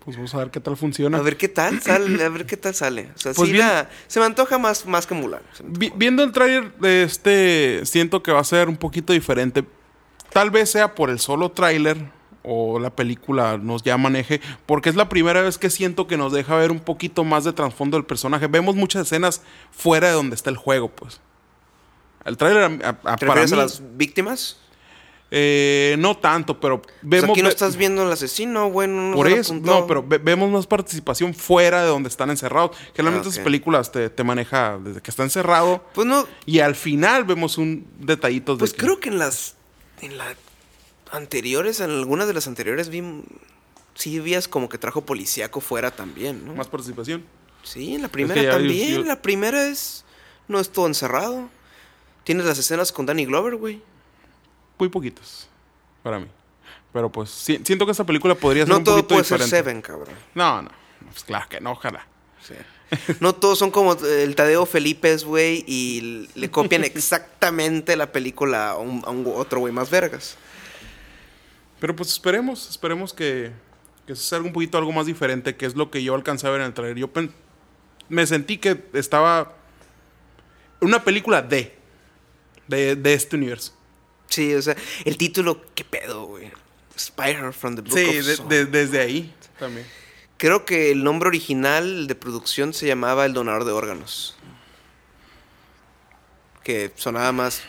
Pues vamos a ver qué tal funciona. A ver qué tal sale, a ver qué tal sale. O sea, Pues sí bien. la- se me antoja más, más que Mulan. Vi- viendo el tráiler de este, siento que va a ser un poquito diferente. Tal vez sea por el solo tráiler o la película nos ya maneje, porque es la primera vez que siento que nos deja ver un poquito más de trasfondo del personaje. Vemos muchas escenas fuera de donde está el juego, pues. El tráiler a- a- a- ¿Te para refieres mí, a las víctias? eh, no tanto, pero Pues vemos aquí no estás viendo al asesino, güey. No por eso, no, pero ve- vemos más participación fuera de donde están encerrados. Generalmente Ah, esas películas te, te maneja desde que está encerrado Pues no, y al final vemos un detallito de pues creo que en las. En las anteriores, en algunas de las anteriores, vi. Sí, vías como que trajo policíaco fuera también, ¿no? más participación. Sí, en la primera también. yo- La primera es. No es todo encerrado. Tienes las escenas con Danny Glover, güey. Muy poquitas para mí. Pero pues si- siento que esta película podría ser No un todo poquito puede ser diferente. Seven, cabrón. No, no. Pues claro que no, ojalá. Sí. No todos son como el Tadeo Felipe, güey, y le copian *laughs* exactamente la película a, un, a un otro güey más vergas. Pero pues esperemos, esperemos que, que sea algo un poquito algo más diferente, que es lo que yo alcancé a ver en el trailer. Yo me sentí que estaba una película de, de, de este universo. Sí, o sea, el título, qué pedo, güey. Spider from the Book Sí, of de- de- desde ahí también. Creo que el nombre original de producción se llamaba El Donador de Órganos. Que sonaba más.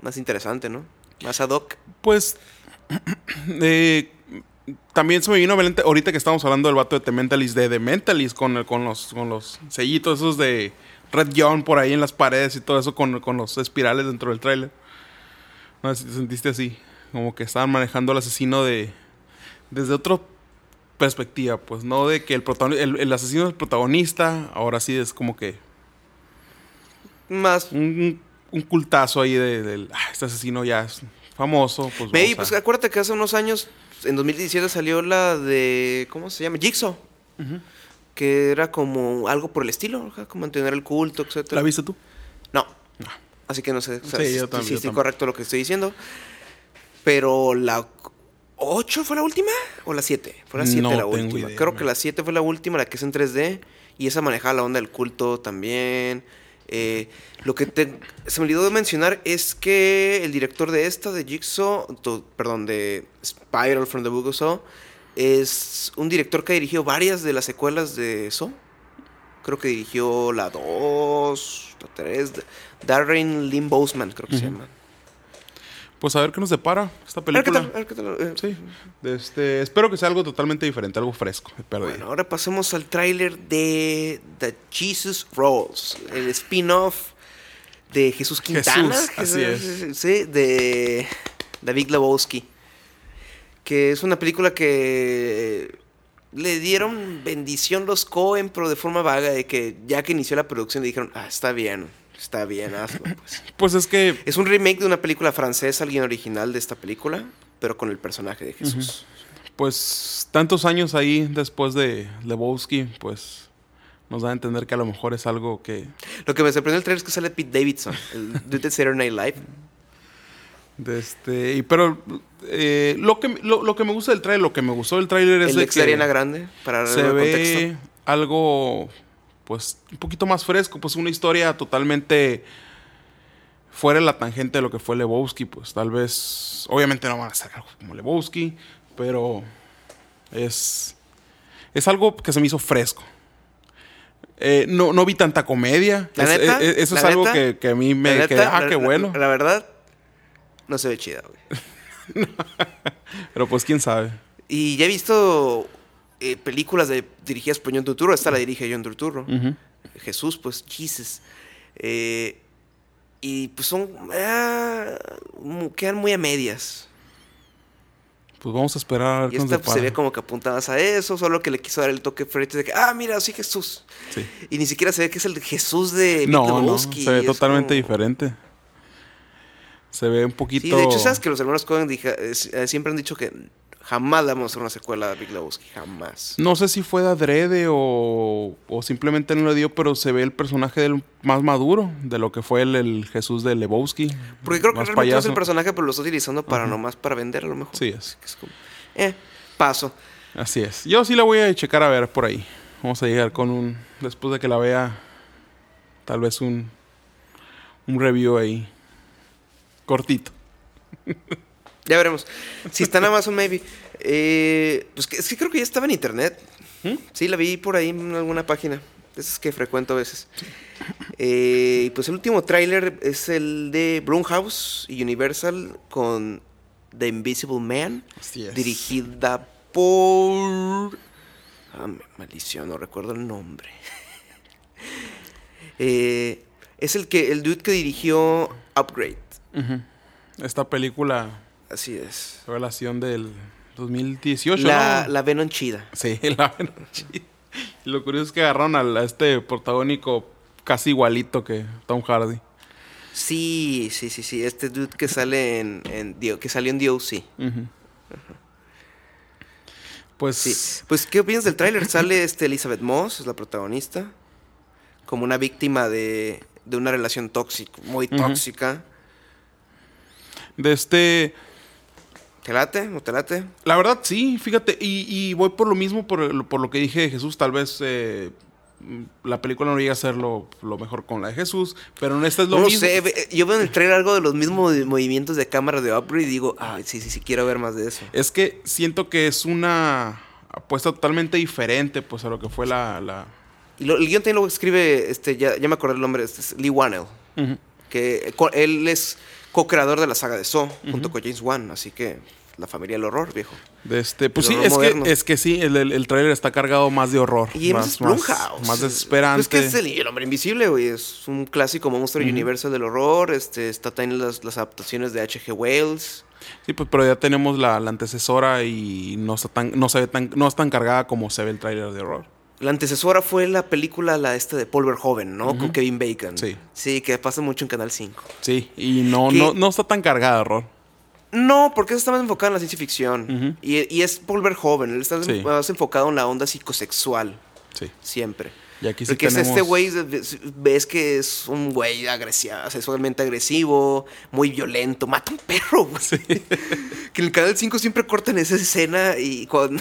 Más interesante, ¿no? Más ad hoc. Pues *coughs* eh, también se me vino a mente, ahorita que estamos hablando del vato de The Mentalist, de The Mentalist, con, el- con, los, con los sellitos esos de Red John por ahí en las paredes y todo eso con, con los espirales dentro del tráiler. No sé si te sentiste así, como que estaban manejando al asesino de desde otra perspectiva, pues no de que el, el, el asesino es el protagonista, ahora sí es como que Más. un, un cultazo ahí de, del, "Ah, este asesino ya es famoso. Pues, a- pues acuérdate que hace unos años, en 2017 salió la de. ¿Cómo se llama? Jigsaw. Que era como algo por el estilo, como mantener el culto, etc. ¿La viste tú? No. Así que no sé o sea, Sí, si, yo si- también, si yo estoy correcto lo que estoy diciendo. Pero la 8 fue la última o la 7? Fue la 7 No la última. idea, Creo man. que la 7 fue la última, la que es en 3D. Y esa manejaba la onda del culto también. Eh, lo que te- se me olvidó de mencionar es que el director de esta, de Jigsaw, to- perdón, de Spiral from the Book of Saw, es un director que ha dirigido varias de las secuelas de Saw. Creo que dirigió la 2, la 3. Darren Lynn Boseman, creo que se llama. Pues a ver qué nos depara esta A ver qué película. tal, a ver qué tal, eh. Sí. Este, espero que sea algo totalmente diferente, algo fresco. Bueno, ahora pasemos al tráiler de The Jesus Rolls, el spin-off de Jesús Quintana. Jesús, así es. Sí, de David Lebowski. Que es una película que le dieron bendición los Cohen, pero de forma vaga, de que ya que inició la producción dijeron, ah, está bien, está bien, hazlo. Pues. *laughs* Pues es que es un remake de una película francesa, alguien original de esta película, pero con el personaje de Jesús. pues tantos años ahí después de Lebowski, pues nos da a entender que a lo mejor es algo que Lo que me sorprendió el trailer es que sale Pete Davidson, el *laughs* dude de Saturday Night Live. de este y pero eh, lo que lo, lo que me gusta del trailer, lo que me gustó del trailer es El de ex de que Ariana Grande, para se darle ve contexto. algo pues un poquito más fresco, pues una historia totalmente fuera de la tangente de lo que fue Lebowski, pues tal vez obviamente no van a ser algo como Lebowski, pero es es algo que se me hizo fresco. Eh, no, no vi tanta comedia. ¿La Es- neta? eh, eso es ¿La algo neta? que, que a mí me La quedé, neta, ah, qué bueno. La, verdad, no se ve chida, güey. *laughs* Pero pues quién sabe. Y ya he visto eh, películas de, dirigidas por John Turturro. Esta la dirige John Turturro. Jesús, pues, Jesus. Eh, y pues son... ah, quedan muy a medias. Pues vamos a esperar a ver Y esta pues, se ve como que apuntadas a eso, solo que le quiso dar el toque frente de que, ah, mira, sí, Jesús. Sí. Y ni siquiera se ve que es el Jesús de No, no, se ve totalmente como- diferente. Se ve un poquito. Sí, de hecho, sabes que los hermanos Cohen dije- eh, siempre han dicho que jamás le vamos a hacer una secuela a Big Lebowski, jamás. No sé si fue de adrede o, o simplemente no le dio, pero se ve el personaje del más maduro de lo que fue el, el Jesús de Lebowski. Porque creo que realmente no es el payaso. personaje, pero lo está utilizando para nomás para vender a lo mejor. Sí es. Es como, eh, paso. Así es. Yo sí la voy a checar a ver por ahí. Vamos a llegar con un. Después de que la vea, tal vez un. Un review ahí. Cortito. *laughs* Ya veremos. Si está en Amazon, maybe. Eh, pues que, es que creo que ya estaba en internet. ¿Mm? Sí, la vi por ahí en alguna página. Esas que frecuento a veces. Eh, y pues el último tráiler es el de Blumhouse y Universal con The Invisible Man. Así es. Dirigida por... Ah, maldición, no recuerdo el nombre. *laughs* Eh, es el que el dude que dirigió Upgrade. Esta película, Así es. revelación del 2018, La, ¿no? la Venom chida. Sí, *laughs* la sí. Y lo curioso es que agarraron al- a, este protagónico casi igualito que Tom Hardy. Sí, sí, sí, sí. Este dude que sale en, que salió en DOC. Ujú. Pues Sí. Pues, ¿qué opinas del tráiler? Sale *laughs* este Elizabeth Moss, es la protagonista, como una víctima de, de una relación tóxica, muy tóxica. de este... ¿Te late? ¿No te late? La verdad, sí, fíjate, y, y voy por lo mismo, por, por lo que dije de Jesús, tal vez eh, mm, la película no llega a ser lo, lo mejor con la de Jesús, pero en esta es lo No mismo. sé, yo veo en el trailer algo de los mismos movi- movimientos de cámara de Upgrade y digo, ay, sí, sí, sí, quiero ver más de eso. Es que siento que es una apuesta totalmente diferente pues a lo que fue la... la... Y lo- el guion también lo escribe, este, ya, ya me acordé el nombre, este es Lee Wannell, que co- él es co-creador de la saga de Saw, junto con James Wan, así que la familia del horror, viejo. De este, pues sí, es moderno. que, es que sí, el, el, el trailer está cargado más de horror. Y más, es más, Blumhouse. más desesperante. Es que es el, el hombre invisible, güey. Es un clásico monstruo universal del horror. Este, está también las, las adaptaciones de H.G. Wells. Sí, pues pero ya tenemos la, la antecesora y no, está tan, no se ve tan, no es tan cargada como se ve el trailer de horror. La antecesora fue la película, la esta de Paul Verhoeven, ¿no? Con Kevin Bacon. Sí. Sí, que pasa mucho en Canal 5. Sí, y no, no, no está tan cargada horror. No, porque está más enfocado en la ciencia ficción. Y, y es Paul Verhoeven. Él está Sí. más enfocado en la onda psicosexual. Sí. Siempre. Y aquí sí Porque es tenemos... este güey, ves- que es un güey agresivo, sexualmente agresivo, muy violento, mata un perro, güey. *laughs* que en el Canal 5 siempre cortan esa escena y con...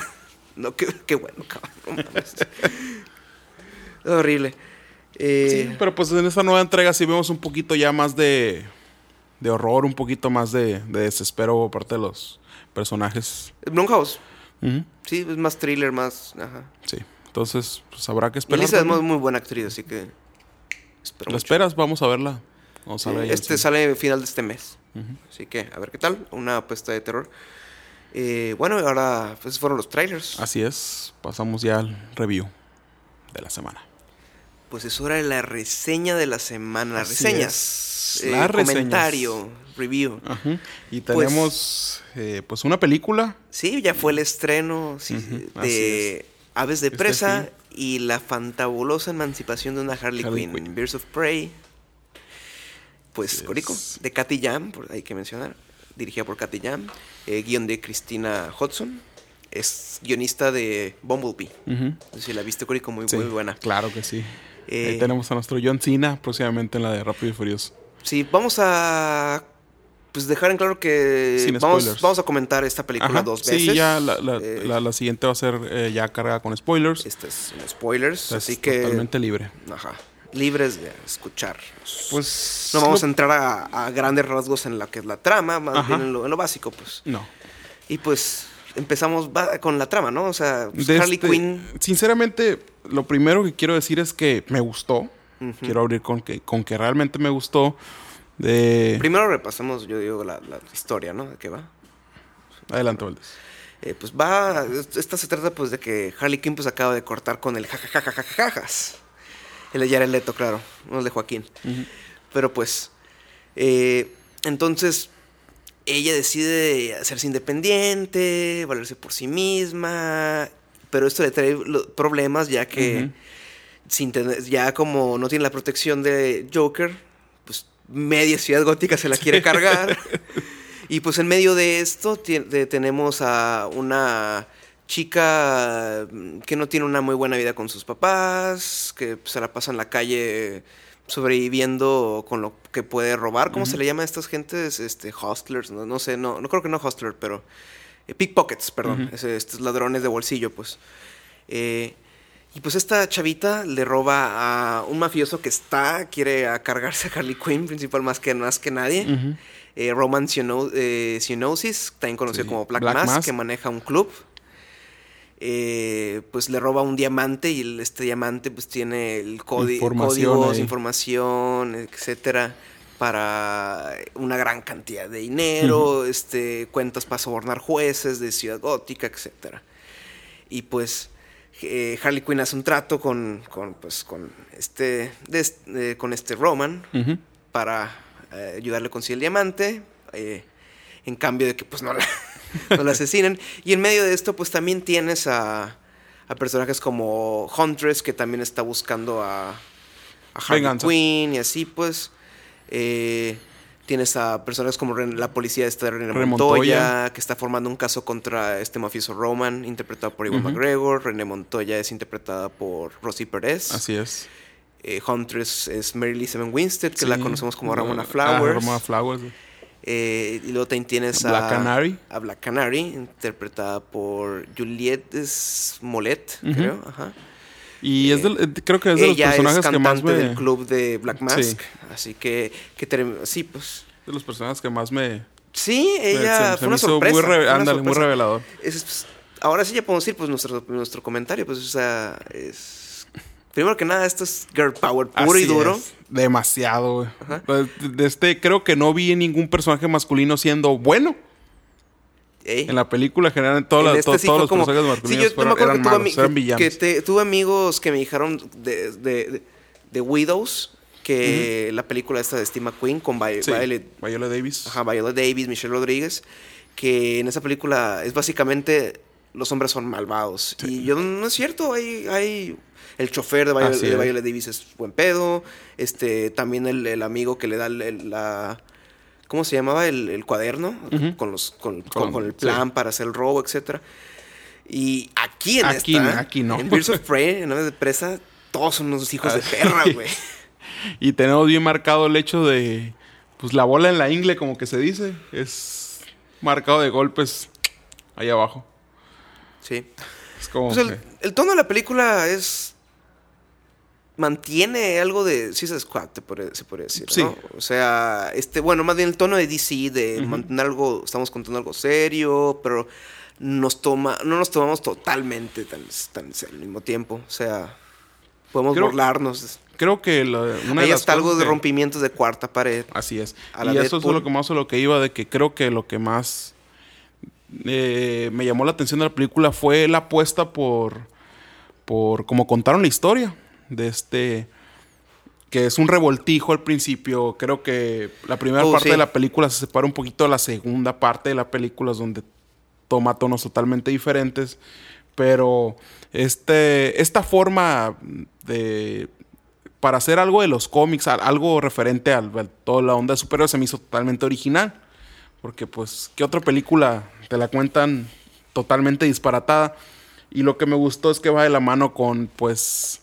No, qué, qué bueno, cabrón. mames. Horrible. Eh, Sí, pero pues en esta nueva entrega sí vemos un poquito ya más de, de horror, un poquito más de, de desespero por parte de los personajes. Blumhouse. Ujú, Sí, es más thriller, más... Ajá. Sí, entonces pues habrá que esperar. Elisa es muy, buena actriz, así que... Espero ¿La mucho. esperas? Vamos a verla. Vamos a Sí, en este sale final de este mes. Así que, a ver qué tal. Una apuesta de terror. Eh, bueno, ahora pues fueron los trailers. Así es, pasamos ya al review de la semana. Pues es hora de la reseña de la semana. Las reseñas. es. eh, las reseñas. comentario, review. Ajá. Y Pues- tenemos eh, pues una película. Sí, ya fue el estreno sí, de Aves de Este Presa y la fantabulosa emancipación de una Harley, Harley Quinn. Quinn. Birds of Prey. Pues, Corico, de Katy Jam, por- hay que mencionar. Dirigida por Katy Jam. Eh, guion de Christina Hudson. Es guionista de Bumblebee. No sé si la viste, Corico, muy, Sí, muy buena. Claro que sí. Eh, Ahí tenemos a nuestro John Cena próximamente en la de Rápido y Furioso. Sí, vamos a pues dejar en claro que vamos, a comentar esta película Ajá, dos veces. Sí, ya la, la- Eh, la- la siguiente va a ser eh, ya cargada con spoilers. Este es spoilers, Entonces, así que Totalmente libre. ajá, libres de escuchar. Pues. No vamos a entrar a, a grandes rasgos en la que es la trama, más Ajá. bien en lo, en lo básico, pues. No. Y pues empezamos con la trama, ¿no? O sea, pues, Harley este- Quinn. Sinceramente, lo primero que quiero decir es que me gustó. Quiero abrir con que, con que realmente me gustó. De... Primero repasamos, yo digo, la, la historia, ¿no? ¿De qué va? Adelante, Valdés. Eh, pues va, esta se trata pues de que Harley Quinn pues acaba de cortar con el jajajajajajas. El de Jared Leto, claro, no el de Joaquín. Pero pues, eh, entonces ella decide hacerse independiente, valerse por sí misma, pero esto le trae problemas ya que sin tener- ya como no tiene la protección de Joker, pues media ciudad gótica se la quiere cargar. y pues en medio de esto tenemos a una chica mm, que no tiene una muy buena vida con sus papás, que se la pasa en la calle sobreviviendo con lo que puede robar. ¿Cómo se le llama a estas gentes? Este, hustlers, no, no sé, no, no creo que no hustler, pero eh, pickpockets, perdón, estos ladrones de bolsillo, pues. Eh, y pues esta chavita le roba a un mafioso que está, quiere a cargarse a Harley Quinn, principal más que, más que nadie. Eh, Roman Cyano- eh, también conocido Sí, como Black, Black que maneja un club. Eh, pues le roba un diamante y este diamante pues tiene el códi- Información códigos, ahí. información, etcétera, para una gran cantidad de dinero, este, cuentas para sobornar jueces de Ciudad Gótica, etcétera. Y pues eh, Harley Quinn hace un trato con, con, pues, con este, de eh, con este Roman para eh, ayudarle a conseguir el diamante, en cambio de que pues no la, *laughs* no la asesinen. Y en medio de esto pues también tienes a, a personajes como Huntress que también está buscando a, a Harley. Quinn y así pues. Eh, tienes a personajes como la policía esta de René Montoya, Montoya. que está formando un caso contra este mafioso Roman, interpretado por Iwan Ujú. McGregor. René Montoya es interpretada por Rosie Perez. Así es. Eh, Huntress es Mary Elizabeth Winstead, que la conocemos como Ramona ah, Flowers. Ramona Flowers. Eh, y luego también tienes Black a Canary. a Black Canary, interpretada por Juliette Smollett, creo. Ajá. Y es del- eh, creo que es de los personajes es que más me. del club de Black Mask. Sí. Así que, que sí, pues. De los personajes que más me. Sí, ella se- se fue me una hizo sorpresa. Muy, re- fue una ándale, muy revelador. Es- pues, ahora sí ya podemos decir pues nuestro, nuestro comentario, pues, o sea, es... Primero que nada, esto es girl power puro y Así duro. es. Demasiado, güey. Pues, De este, creo que no vi ningún personaje masculino siendo bueno. Ey. En la película, en general, todas En las- este to- sí todos los como- personajes Sí, masculinos yo, yo fueron- eran que tuve, malos, ami- eran villanos. que te- tuve amigos que me dijeron de, de, de- de Widows que la película esta de Steve McQueen con Vi- Sí, Violet, Viola Davis. ajá, Viola Davis, Michelle Rodríguez, que en esa película es básicamente los hombres son malvados. Y yo no es cierto, hay, hay el chofer de Viola, de. Viola Davis es buen pedo, este también el, el amigo que le da el- la ¿cómo se llamaba? El, el cuaderno con los con, Con- el sí. plan para hacer el robo, etcétera. Y aquí en Aquí esta, aquí no. en Birds of Prey, en Aves de Presa, todos son unos hijos de perra, güey. *laughs* Y tenemos bien marcado el hecho de. Pues la bola en la ingle, como que se dice. Es marcado de golpes ahí abajo. Sí. Es como. Pues el tono de la película es. Mantiene algo de Suicide Squad, te podría- se podría decir. Sí. ¿no? O sea, este, bueno, más bien el tono de DC, de Ujú. mantener algo, estamos contando algo serio, pero nos toma, no nos tomamos totalmente tan, tan serio al mismo tiempo. O sea, podemos Creo- burlarnos. Creo que la- una de las hasta algo de que- rompimientos de cuarta pared. Así es. a la y eso es lo que más a lo que iba de que creo que lo que más eh, me llamó la atención de la película fue la apuesta por por cómo contaron la historia de este que es un revoltijo al principio. Creo que la primera Oh, parte sí. de la película se separa un poquito de la segunda parte de la película, es donde toma tonos totalmente diferentes. Pero este, esta forma de. Para hacer algo de los cómics, al- algo referente a toda la onda de superhéroes, se me hizo totalmente original. Porque, pues, ¿qué otra película te la cuentan totalmente disparatada? Y lo que me gustó es que va de la mano con, pues,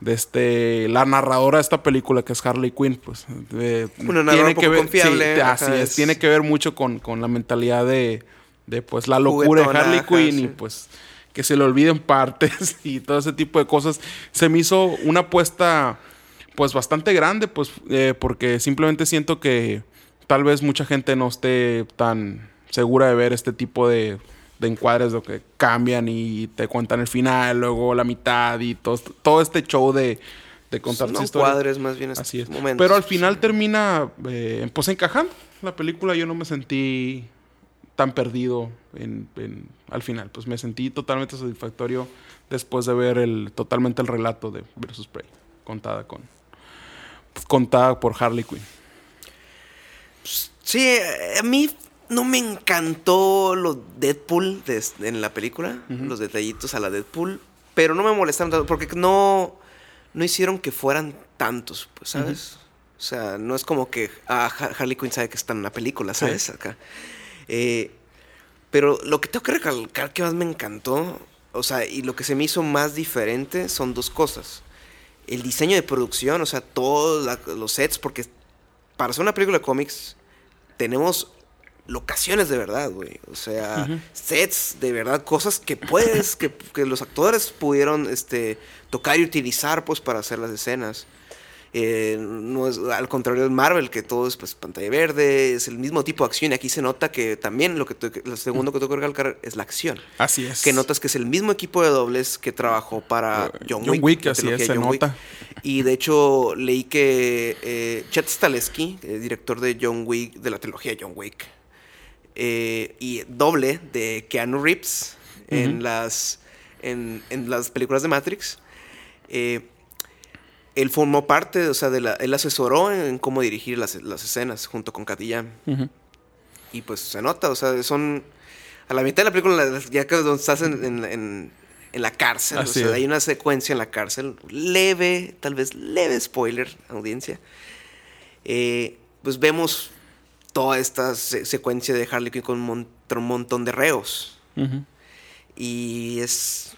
de este, la narradora de esta película, que es Harley Quinn, pues. de- Una narradora poco confiable, sí, ajá, así es, es- tiene que ver mucho con, con la mentalidad de, de, pues, la locura de Harley Quinn y, pues, que se le olviden partes *laughs* y todo ese tipo de cosas. Se me hizo una apuesta, pues, bastante grande, pues, eh, porque simplemente siento que tal vez mucha gente no esté tan segura de ver este tipo de, de encuadres, lo que cambian y te cuentan el final, luego la mitad y todo, todo este show de, de contar no su historia. cuadres, más bien Así es. momentos. Pero al final termina, eh, pues encajando. La película yo no me sentí tan perdido en, en- al final. Pues me sentí totalmente satisfactorio después de ver el totalmente el relato de Versus Prey, contada con contada por Harley Quinn. Sí, a mí no me encantó lo Deadpool de- en la película, los detallitos a la Deadpool, pero no me molestaron tanto porque no, no hicieron que fueran tantos, pues, ¿sabes? O sea, no es como que ah, Ha- Harley Quinn sabe que está en la película, ¿sabes? Acá. Eh, pero lo que tengo que recalcar que más me encantó, o sea, y lo que se me hizo más diferente son dos cosas. El diseño de producción, o sea, todos la- los sets, porque para hacer una película de cómics tenemos locaciones de verdad, güey. O sea, sets de verdad, cosas que puedes, que, que los actores pudieron este, tocar y utilizar pues para hacer las escenas. Eh, no es, al contrario de Marvel, que todo es pues, pantalla verde, es el mismo tipo de acción. Y aquí se nota que también lo, que lo segundo que tengo que recalcar es la acción. Así es. Que notas que es el mismo equipo de dobles que trabajó para Eh, John, John Wick. Wick, así es, se John Wick. nota. Y de hecho leí que eh, Chet Staleski, eh, director de John Wick, de la trilogía John Wick, eh, y doble de Keanu Reeves en, las, en, en las películas de Matrix, eh, él formó parte, o sea, de la, él asesoró en cómo dirigir las, las escenas junto con. Ujú. Y pues se nota, o sea, son. A la mitad de la película, ya que donde estás en, en- en- la cárcel, o sea, es. hay una secuencia en la cárcel, leve, tal vez leve spoiler, audiencia. Eh, pues vemos toda esta se- secuencia de Harley Quinn con un, mon- un montón de reos. Y es.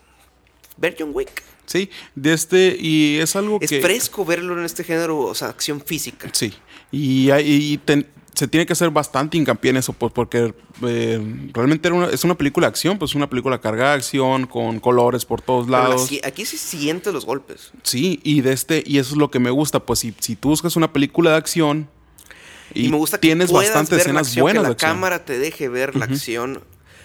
Ver John Wick. Sí, de este, y es algo Es que... fresco verlo en este género, o sea, acción física. Sí, y, hay- y ten- se tiene que hacer bastante hincapié en eso, pues, porque eh, realmente era una- es una película de acción, pues una película cargada de acción, con colores por todos lados. aquí sí sientes los golpes. Sí, y de este, y eso es lo que me gusta, pues si, si tú buscas una película de acción y, Y, me gusta que tienes bastantes escenas buenas que la cámara te deje ver la acción.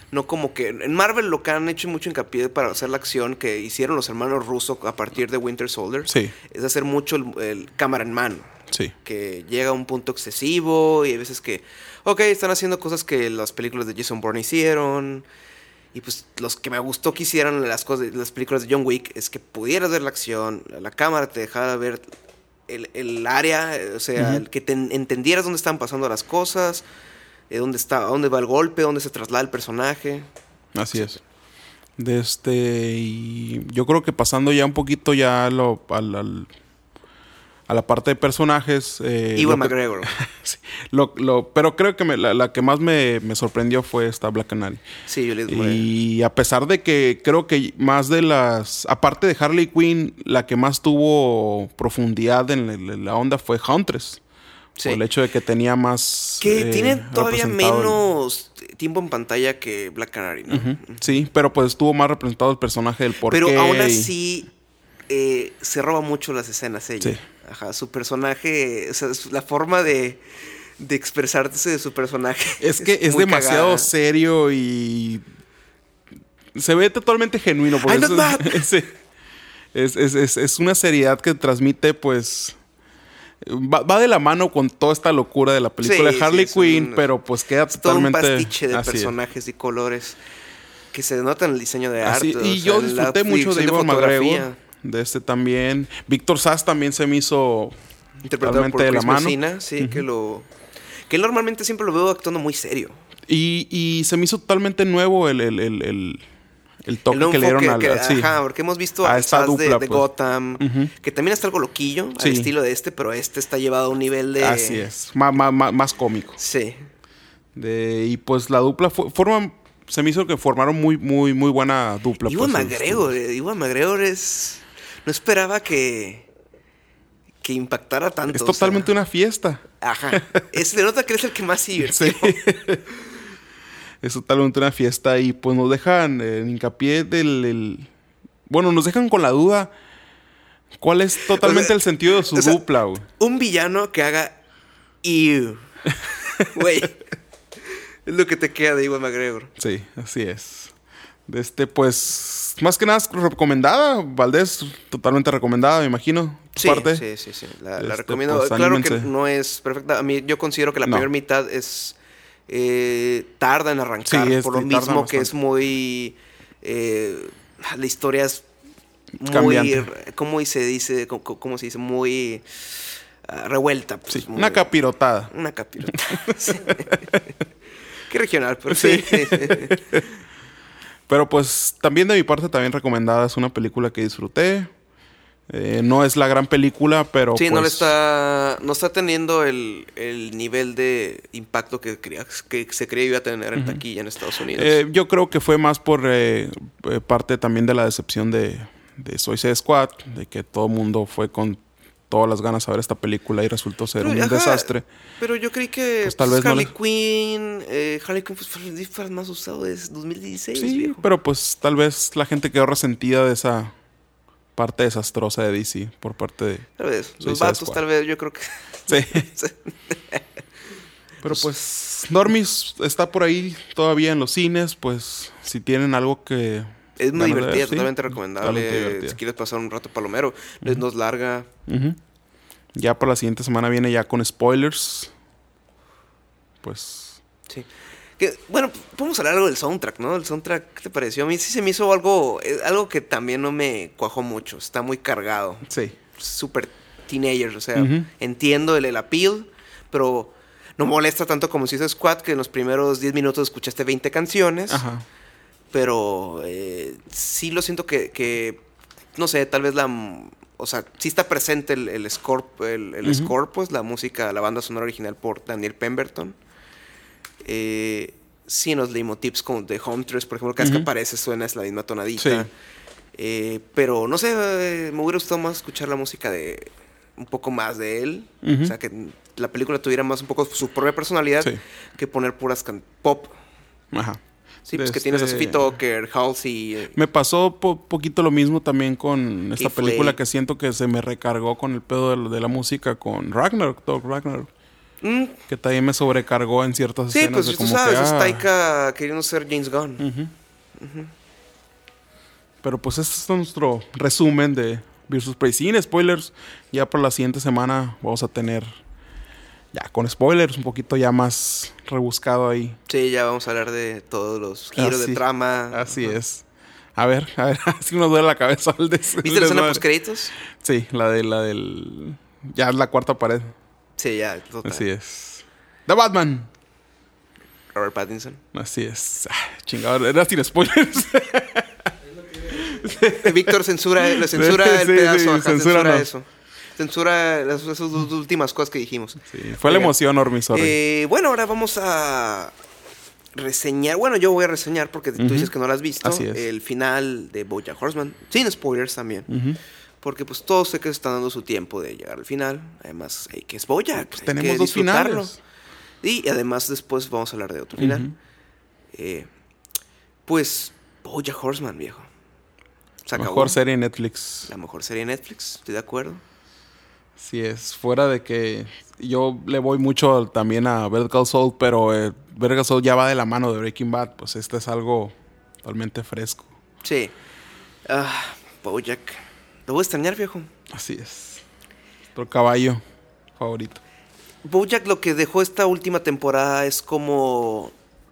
No como que en Marvel lo que han hecho mucho hincapié para hacer la acción que hicieron los hermanos rusos a partir de Winter Soldier Sí. es hacer mucho el, el cámara en mano. Sí. Que llega a un punto excesivo y hay veces que, ok, están haciendo cosas que las películas de Jason Bourne hicieron. Y pues los que me gustó que hicieran las, cosas, las películas de John Wick es que pudieras ver la acción, la cámara te dejara ver el, el área, eh, o sea, el que te en- entendieras dónde están pasando las cosas, eh, dónde está, dónde va el golpe, dónde se traslada el personaje. Así es. De este, y yo creo que pasando ya un poquito ya lo- al- al- a la parte de personajes. eh, Iwan McGregor. *laughs* Sí, lo- lo- pero creo que me- la, la que más me, me sorprendió fue esta Black Canary. Sí, Juliette Moore. Y a pesar de que creo que más de las. Aparte de Harley Quinn, la que más tuvo profundidad en la, en la onda fue Huntress. Sí. Por el hecho de que tenía más. Que eh, tiene todavía el- menos tiempo en pantalla que Black Canary, ¿no? Sí, pero pues estuvo más representado el personaje del porqué. Pero aún y- así eh, se roba mucho las escenas ella. Sí. Ajá, su personaje, o sea, su- la forma de, de expresarse de su personaje. *laughs* Es que es demasiado cagada. serio y. Se ve totalmente genuino. por eso-. *laughs* Es, es- es- una seriedad que transmite, pues. Va, va de la mano con toda esta locura de la película Sí, de Harley sí, Quinn, un- pero pues queda Es todo un totalmente. pastiche de así personajes y colores que se nota en el diseño de Así- arte. y o yo sea, disfruté mucho de fotografía. McGregor. De este también. Víctor Sass también se me hizo Interpretado por de la mano. Messina, sí, que lo... Que normalmente siempre lo veo actuando muy serio. Y, y se me hizo totalmente nuevo el, el, el, el, el toque El que le dieron al... que- sí. Ajá, porque hemos visto A a esta de, dupla, de pues. Gotham, que también está algo loquillo, Sí. al estilo de este, pero este está llevado a un nivel de... Así es, más, cómico. Sí. De, y pues la dupla forman, se me hizo que formaron muy, muy, muy buena dupla. Iwan pues, McGregor, Iwan McGregor es... No esperaba que... Que impactara tanto. Es o sea, totalmente una fiesta. Ajá. *laughs* Es, se nota que es el que más se divirtió. Sí. es totalmente una fiesta y pues nos dejan eh, en hincapié del... el- Bueno, nos dejan con la duda cuál es totalmente O sea, el sentido de su dupla, güey. Un villano que haga... Ew. *laughs* Güey. es lo que te queda de Iwan McGregor. Sí, así es. De este, pues, más que nada recomendada, Valdés, totalmente recomendada, me imagino. Sí, parte. sí, sí, sí. La, la Este, recomiendo. pues, claro que no es perfecta. A mí yo considero que la No. primera mitad es eh, tarda en arrancar. Sí, es- por lo sí, mismo que es muy... eh, la historia es muy... Cambiante. ¿Cómo se dice? ¿Cómo, cómo se dice? Muy ah, revuelta. pues, Sí, muy- una capirotada. Una capirota. *laughs* Sí. *laughs* Qué regional, pero sí. *laughs* Pero pues también de mi parte también recomendada, es una película que disfruté. Eh, no es la gran película, pero Sí, no le pues, está, no está teniendo el, el nivel de impacto que, creía- que se creía iba a tener en taquilla en Estados Unidos. eh, yo creo que fue más por eh, eh, parte también de la decepción de, de Suicide Squad, de que todo el mundo fue con todas las ganas a ver esta película y resultó ser Pero, un ajá, desastre. Pero yo creí que Pues, tal pues, vez no Harley le- Quinn, eh, Harley Quinn pues, fue el disfraz más usado desde 2016, Sí, viejo. pero pues tal vez la gente quedó resentida de esa parte desastrosa de DC por parte de... Tal vez, los vatos Squad. tal vez, yo creo que... Sí. *laughs* Pero pues Normis está por ahí todavía en los cines, pues si tienen algo que... Es muy divertida, ver, sí, totalmente recomendable. totalmente. Si quieres pasar un rato palomero, no es- no es larga. Ya para la siguiente semana viene ya con spoilers. Pues... Sí. Que, bueno, podemos hablar algo del soundtrack, ¿no? El soundtrack, ¿qué te pareció? A mí sí se me hizo algo, eh, algo que también no me cuajó mucho. Está muy cargado. Sí. Súper teenagers, o sea, entiendo el, el appeal, pero no molesta tanto como si hizo Squad, que en los primeros 10 minutos escuchaste 20 canciones. Ajá. Pero eh, sí lo siento que, que, no sé, tal vez la... O sea, sí está presente el, el score, el, el score, pues, la música, la banda sonora original por Daniel Pemberton. Eh, sí, en los leitmotivs como de Home Tres, por ejemplo, cada vez que aparece suena es la misma tonadita. Sí. Eh, pero, no sé, eh, me hubiera gustado más escuchar la música de... Un poco más de él. O sea, que la película tuviera más un poco su propia personalidad Sí. que poner puras can- pop. Ajá. Sí, pues que tienes a este- Sophie Tucker, Halsey... eh, Me pasó po- poquito lo mismo también con esta película que siento que se me recargó con el pedo de, de la música con Ragnarok, Thor Ragnarok. Mm, Que también me sobrecargó en ciertas sí, escenas. pues de tú como sabes, que, es ah, Taika queriendo ser James Gunn. Pero pues este es nuestro resumen de Versus Prey. Sin spoilers, ya por la siguiente semana vamos a tener ya con spoilers un poquito ya más rebuscado ahí. Sí, ya vamos a hablar de todos los giros Así- de trama. Así es. A ver, a ver, *laughs* así nos duele la cabeza des- el ¿Viste la escena post créditos? Sí, la de la del ya es la cuarta pared. Sí, ya, total. Así es. The Batman. Robert Pattinson. Así es. Ah, chingado, era sin spoilers. *laughs* Víctor censura, le censura el pedazo, sí, ajá, censura eso. Censura las, esas dos últimas cosas que dijimos. Sí, fue la emoción, Ormi. Eh, bueno, ahora vamos a reseñar. Bueno, yo voy a reseñar porque tú dices que no lo has visto. Así es. El final de Bojack Horseman. Sin spoilers también. Porque pues todos sé que se están dando su tiempo de llegar al final. Además, hey, que es Bojack. Pues hay tenemos que dos finales. Y además después vamos a hablar de otro final. Eh, pues Bojack Horseman, viejo. Se acabó. Mejor serie en Netflix. La mejor serie de Netflix, estoy de acuerdo. Sí es. Fuera de que yo le voy mucho también a Better Call Saul, pero eh, Saul ya va de la mano de Breaking Bad. Pues este es algo totalmente fresco. Sí. Ah, Bojack. Lo voy a extrañar, viejo. Así es. Otro caballo favorito. Bojack lo que dejó esta última temporada es como,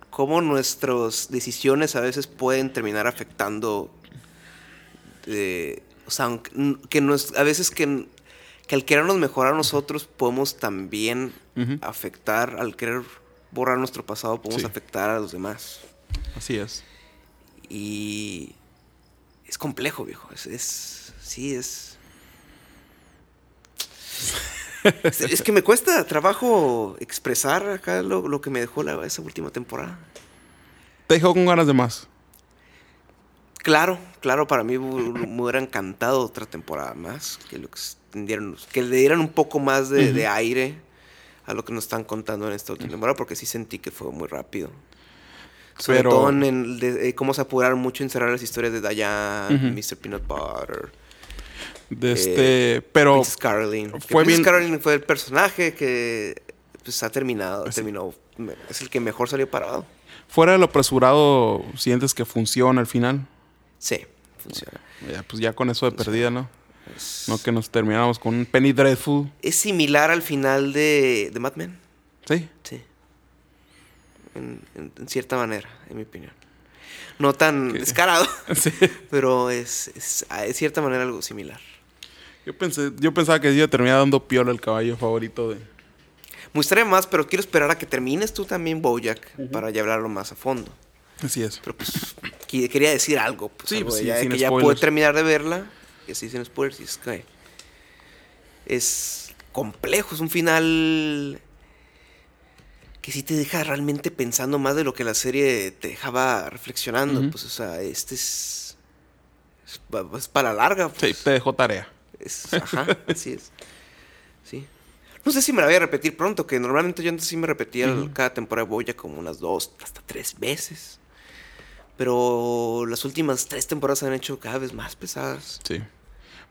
como nuestras decisiones a veces pueden terminar afectando, eh, o sea, que nos, a veces que, que al querernos mejorar nosotros podemos también afectar, al querer borrar nuestro pasado podemos Sí. afectar a los demás. Así es. Y es complejo, viejo. Es, es- sí, es... *laughs* es... es que me cuesta trabajo expresar acá lo, lo que me dejó la- esa última temporada. Te dejó con ganas de más. Claro, claro, para mí me hubiera encantado otra temporada más, que lo que le dieran un poco más de, de aire a lo que nos están contando en esta última temporada, porque sí sentí que fue muy rápido. Sobre Pero- todo en el de- eh, cómo se apuraron mucho en cerrar las historias de Diane, Ujú. Mr. Peanut Butter, De este, pero Princess Caroline. Fue Princess bien- Caroline fue el personaje que pues, ha terminado, terminó, me- es el que mejor salió parado. fuera de lo apresurado, sientes que funciona al final. Sí, funciona. Ya, pues ya con eso de perdida, ¿no? No que nos terminamos con un Penny Dreadful. Es similar al final de, de Mad Men. Sí. Sí. En, en- en cierta manera, en mi opinión. No tan Que- descarado, *laughs* sí. *laughs* pero es, es de cierta manera algo similar. Yo pensé, yo pensaba que iba a terminar dando piola el caballo favorito de. Me gustaría más, pero quiero esperar a que termines tú también, Bojack, para ya hablarlo más a fondo. Así es. Pero pues quería decir algo. Pues, Sí, algo pues sí, ya, sin que ya pude terminar de verla. Y así sin spoilers. y es que es complejo, es un final que sí te deja realmente pensando más de lo que la serie te dejaba reflexionando. Pues, o sea, este es. Es, pa- es para la larga. Sí, pues. te dejó tarea. Es- ajá, así es. Sí. No sé si me la voy a repetir pronto, que normalmente yo antes sí me repetía cada temporada de Boya como unas dos, hasta tres veces. Pero las últimas tres temporadas se han hecho cada vez más pesadas. Sí.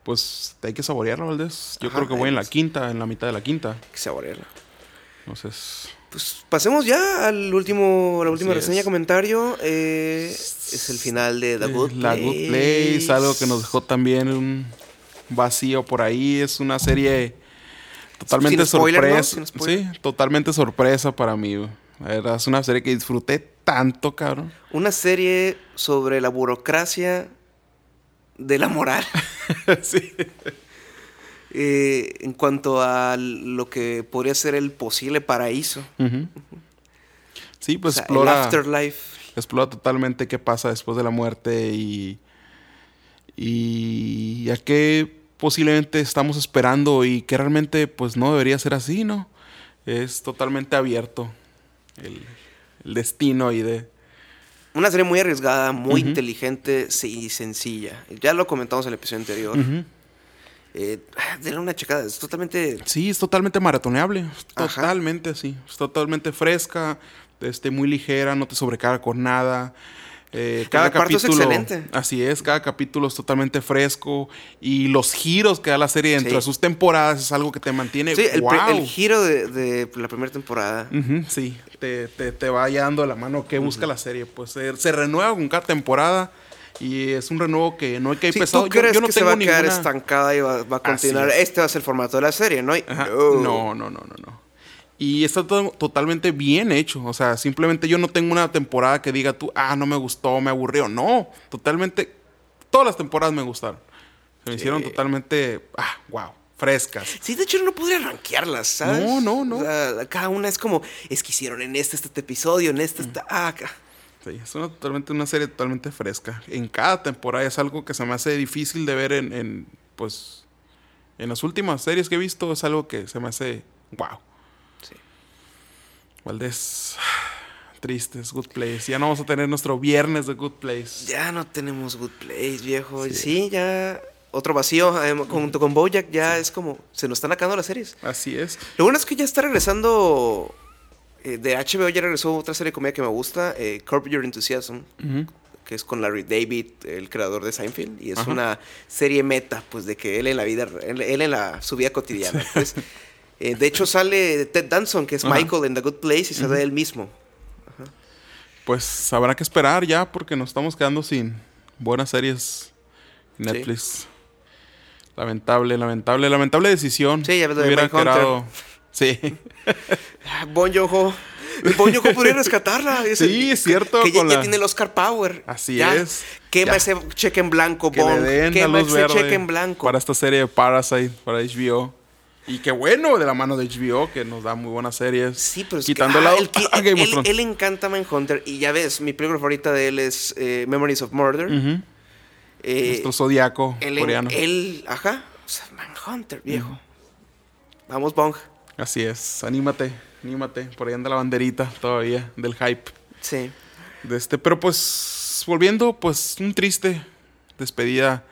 Pues hay que saborearlo, Valdés. Yo Ajá, creo que voy en la es- quinta, en la mitad de la quinta. Que se aborrela. Entonces, Pues pasemos ya al último, la última Así reseña, es. comentario. eh, es el final de The eh, Good La Good Place, algo que nos dejó también un vacío por ahí. Es una serie totalmente sorpresa. Sí, totalmente sorpresa para mí. güey. La verdad, es una serie que disfruté tanto, cabrón. Una serie sobre la burocracia de la moral. *laughs* sí. eh, en cuanto a lo que podría ser el posible paraíso. Sí, pues O sea, explora. el afterlife. explora totalmente qué pasa después de la muerte y, y a qué posiblemente estamos esperando y que realmente pues no debería ser así, ¿no? Es totalmente abierto el, el destino y de... Una serie muy arriesgada, muy inteligente y sencilla. Ya lo comentamos en el episodio anterior. Eh, denle una checada. Es totalmente. Sí, es totalmente maratoneable, totalmente así, es totalmente fresca, este, muy ligera, no te sobrecarga con nada. Eh, cada es capítulo, excelente. así es, cada capítulo es totalmente fresco y los giros que da la serie dentro Sí. de sus temporadas es algo que te mantiene. Sí, el, pre- ¡guau! el giro de, de la primera temporada. Ujú, sí, te, te, te va dando la mano que busca la serie. Pues se, se renueva con cada temporada y es un renuevo que no hay que ir Si pesado. tú Yo- crees yo no que se tengo va a quedar ninguna- estancada y va, va a continuar, es. este va a ser el formato de la serie, ¿no? Ajá. No. No, no, no, no, no. Y está to- totalmente bien hecho. O sea, simplemente yo no tengo una temporada que diga tú, ah, no me gustó, me aburrió. No, totalmente. Todas las temporadas me gustaron. Se me hicieron totalmente, ah, wow, frescas. Sí, de hecho no podría rankearlas, ¿sabes? No, no, no. O sea, cada una es como, es que hicieron en este, este, episodio, en este, esta, ah, acá. Sí, es una, totalmente una serie totalmente fresca. En cada temporada es algo que se me hace difícil de ver en, en, pues, en las últimas series que he visto. Es algo que se me hace, wow. Valdés, tristes, Good Place. Ya no vamos a tener nuestro viernes de Good Place. Ya no tenemos Good Place, viejo. Sí. Sí, ya otro vacío eh, junto con Bojack ya es como se nos están acabando las series. Así es. Lo bueno es que ya está regresando eh, de HBO ya regresó otra serie de comedia que me gusta, eh, Curb Your Enthusiasm, que es con Larry David, el creador de Seinfeld y es Ajá. una serie meta, pues de que él en la vida él, él en la su vida cotidiana. *laughs* pues. Eh, de hecho sale Ted Danson, que es Ajá. Michael en The Good Place y sale él mismo. Pues habrá que esperar ya porque nos estamos quedando sin buenas series Sí. Netflix. Lamentable, lamentable, lamentable decisión. Sí, ya de Hubiera quedado- Sí. *laughs* Ah, Bon Joon-ho. Bon Joon-ho podría rescatarla. Es Sí, el- es cierto, Que ya, con ya la- tiene el Oscar Power. Así Ya. es. Quema Ya. ese cheque en blanco, que la Quema ese cheque en blanco. para esta serie de Parasite, para HBO. Y qué bueno, de la mano de HBO, que nos da muy buenas series. Sí, pero es Quitando que, el ah, lado *laughs* él, qui- a Game él- él encanta Manhunter y ya ves, mi película favorita de él es eh, Memories of Murder. Ujú. Eh, Nuestro zodiaco él, coreano. él- ajá, o sea, Manhunter, viejo. Vamos, Bong. Así es, anímate, anímate. Por ahí anda la banderita todavía del hype. Sí. De este, pero pues, volviendo, pues, un triste despedida.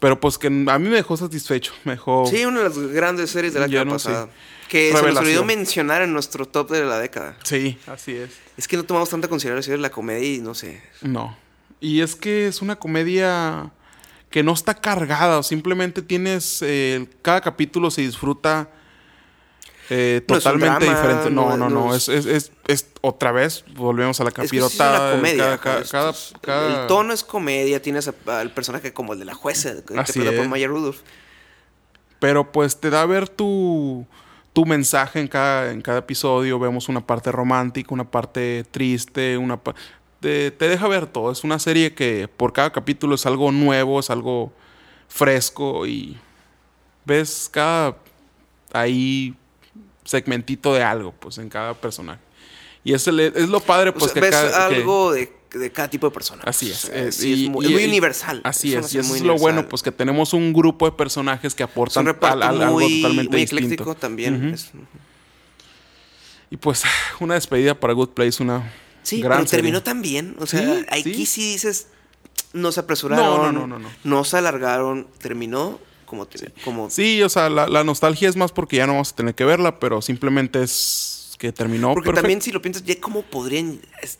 Pero pues que a mí me dejó satisfecho. Me dejó. Sí, una de las grandes series del año Ya no sé. pasado. Que se nos olvidó mencionar en nuestro top de la década. Sí, así es. Es que no tomamos tanta consideración de la comedia y no sé. No. Y es que es una comedia que no está cargada. Simplemente tienes. eh, cada capítulo se disfruta eh, totalmente diferente. No, no- no, es, es, es- es- otra vez. Volvemos a la Es que sí capirotada. es una comedia. cada, cada- cada- El tono es comedia. Tienes al personaje como el de la jueza, que Así interpreta por. Maya Rudolph. Pero pues te da a ver tu, tu mensaje en cada, en cada episodio. Vemos una parte romántica, una parte triste, una pa- te, te deja ver todo. Es una serie que por cada capítulo es algo nuevo, es algo fresco y ves cada ahí segmentito de algo, pues en cada personaje. Y es, el- es lo padre, O pues sea, que ves cada- que- algo de, de cada tipo de persona. Así es. y- es muy, y- muy universal. Así es. Y eso muy es lo bueno, pues que tenemos un grupo de personajes que aportan al- algo muy, totalmente muy distinto. ecléctico también. Es- Y pues *sighs* una despedida para Good Place, una Sí, gran pero terminó tan bien. O sea, Sí, aquí sí. dices, no se apresuraron. No, no, no, no, no. se alargaron. Terminó como... te- como Sí, o sea, la, la nostalgia es más porque ya no vamos a tener que verla, pero simplemente es que terminó Porque perfecto. también si lo piensas, ya cómo podrían... es-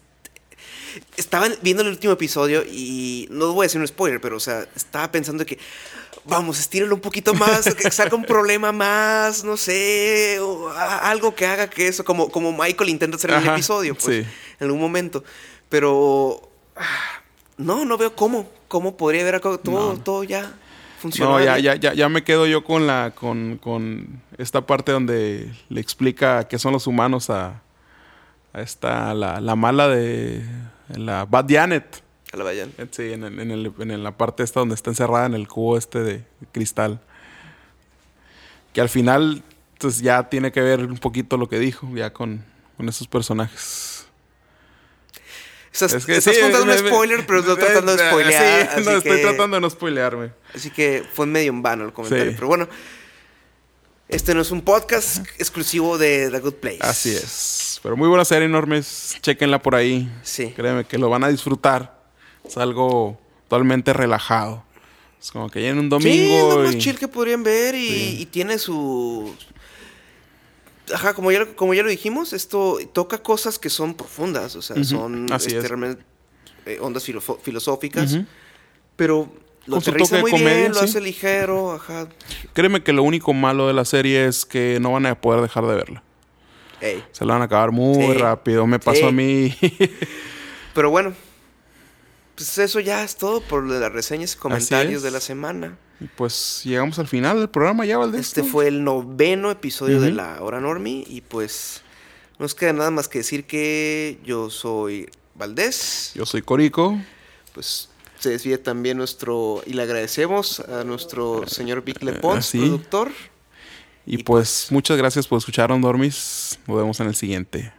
Estaban viendo el último episodio y no voy a decir un spoiler, pero o sea, estaba pensando que vamos, estíralo un poquito más, que *laughs* saca un problema más, no sé, o algo que haga que eso, como, como Michael intenta hacer en el episodio, pues, sí. en algún momento. Pero ah, no, no veo cómo, cómo podría haber acabado todo, No. todo ya No, ya, ya, ya, ya me quedo yo con la, con, con esta parte donde le explica qué son los humanos a, a esta, la, la mala de la Bad Janet. A la vayan. Sí, en, el- en, el- en la parte esta donde está encerrada en el cubo este de cristal. Que al final, pues ya tiene que ver un poquito lo que dijo, ya con, con esos personajes. Estás, Es que estás sí, contando me- un me- spoiler, pero no tratando de *laughs* Sí, spoilear. no, así estoy tratando de no spoilearme. Así que fue medio en vano el comentario. Sí. Pero bueno, este no es un podcast exclusivo de The Good Place. Así es. Pero muy buena serie, enormes. Chequenla por ahí. Sí. Créeme que lo van a disfrutar. Es algo totalmente relajado. Es como que ya en un Sí, es domingo. lo más y- chill que podrían ver y, Sí. y tiene su... Ajá, como ya, lo- como ya lo dijimos, esto toca cosas que son profundas, o sea, Ujú, son este, realmente, eh, ondas filofo- filosóficas, pero lo aterriza muy comedia, bien, lo hace ligero, ajá. Créeme que lo único malo de la serie es que no van a poder dejar de verla. Ey. Se la van a acabar muy Sí. rápido. Me pasó a mí. *laughs* Pero bueno, pues eso ya es todo por las reseñas y comentarios de la semana. Y pues llegamos al final del programa ya, Valdés. Este fue el noveno episodio de la Hora Normie y pues no nos queda nada más que decir que yo soy Valdés. Yo soy Corico. Pues se despide también nuestro y le agradecemos a nuestro señor Vic Lepons, así. productor. Y, Y pues muchas gracias por escuchar, Dormis. Nos vemos en el siguiente.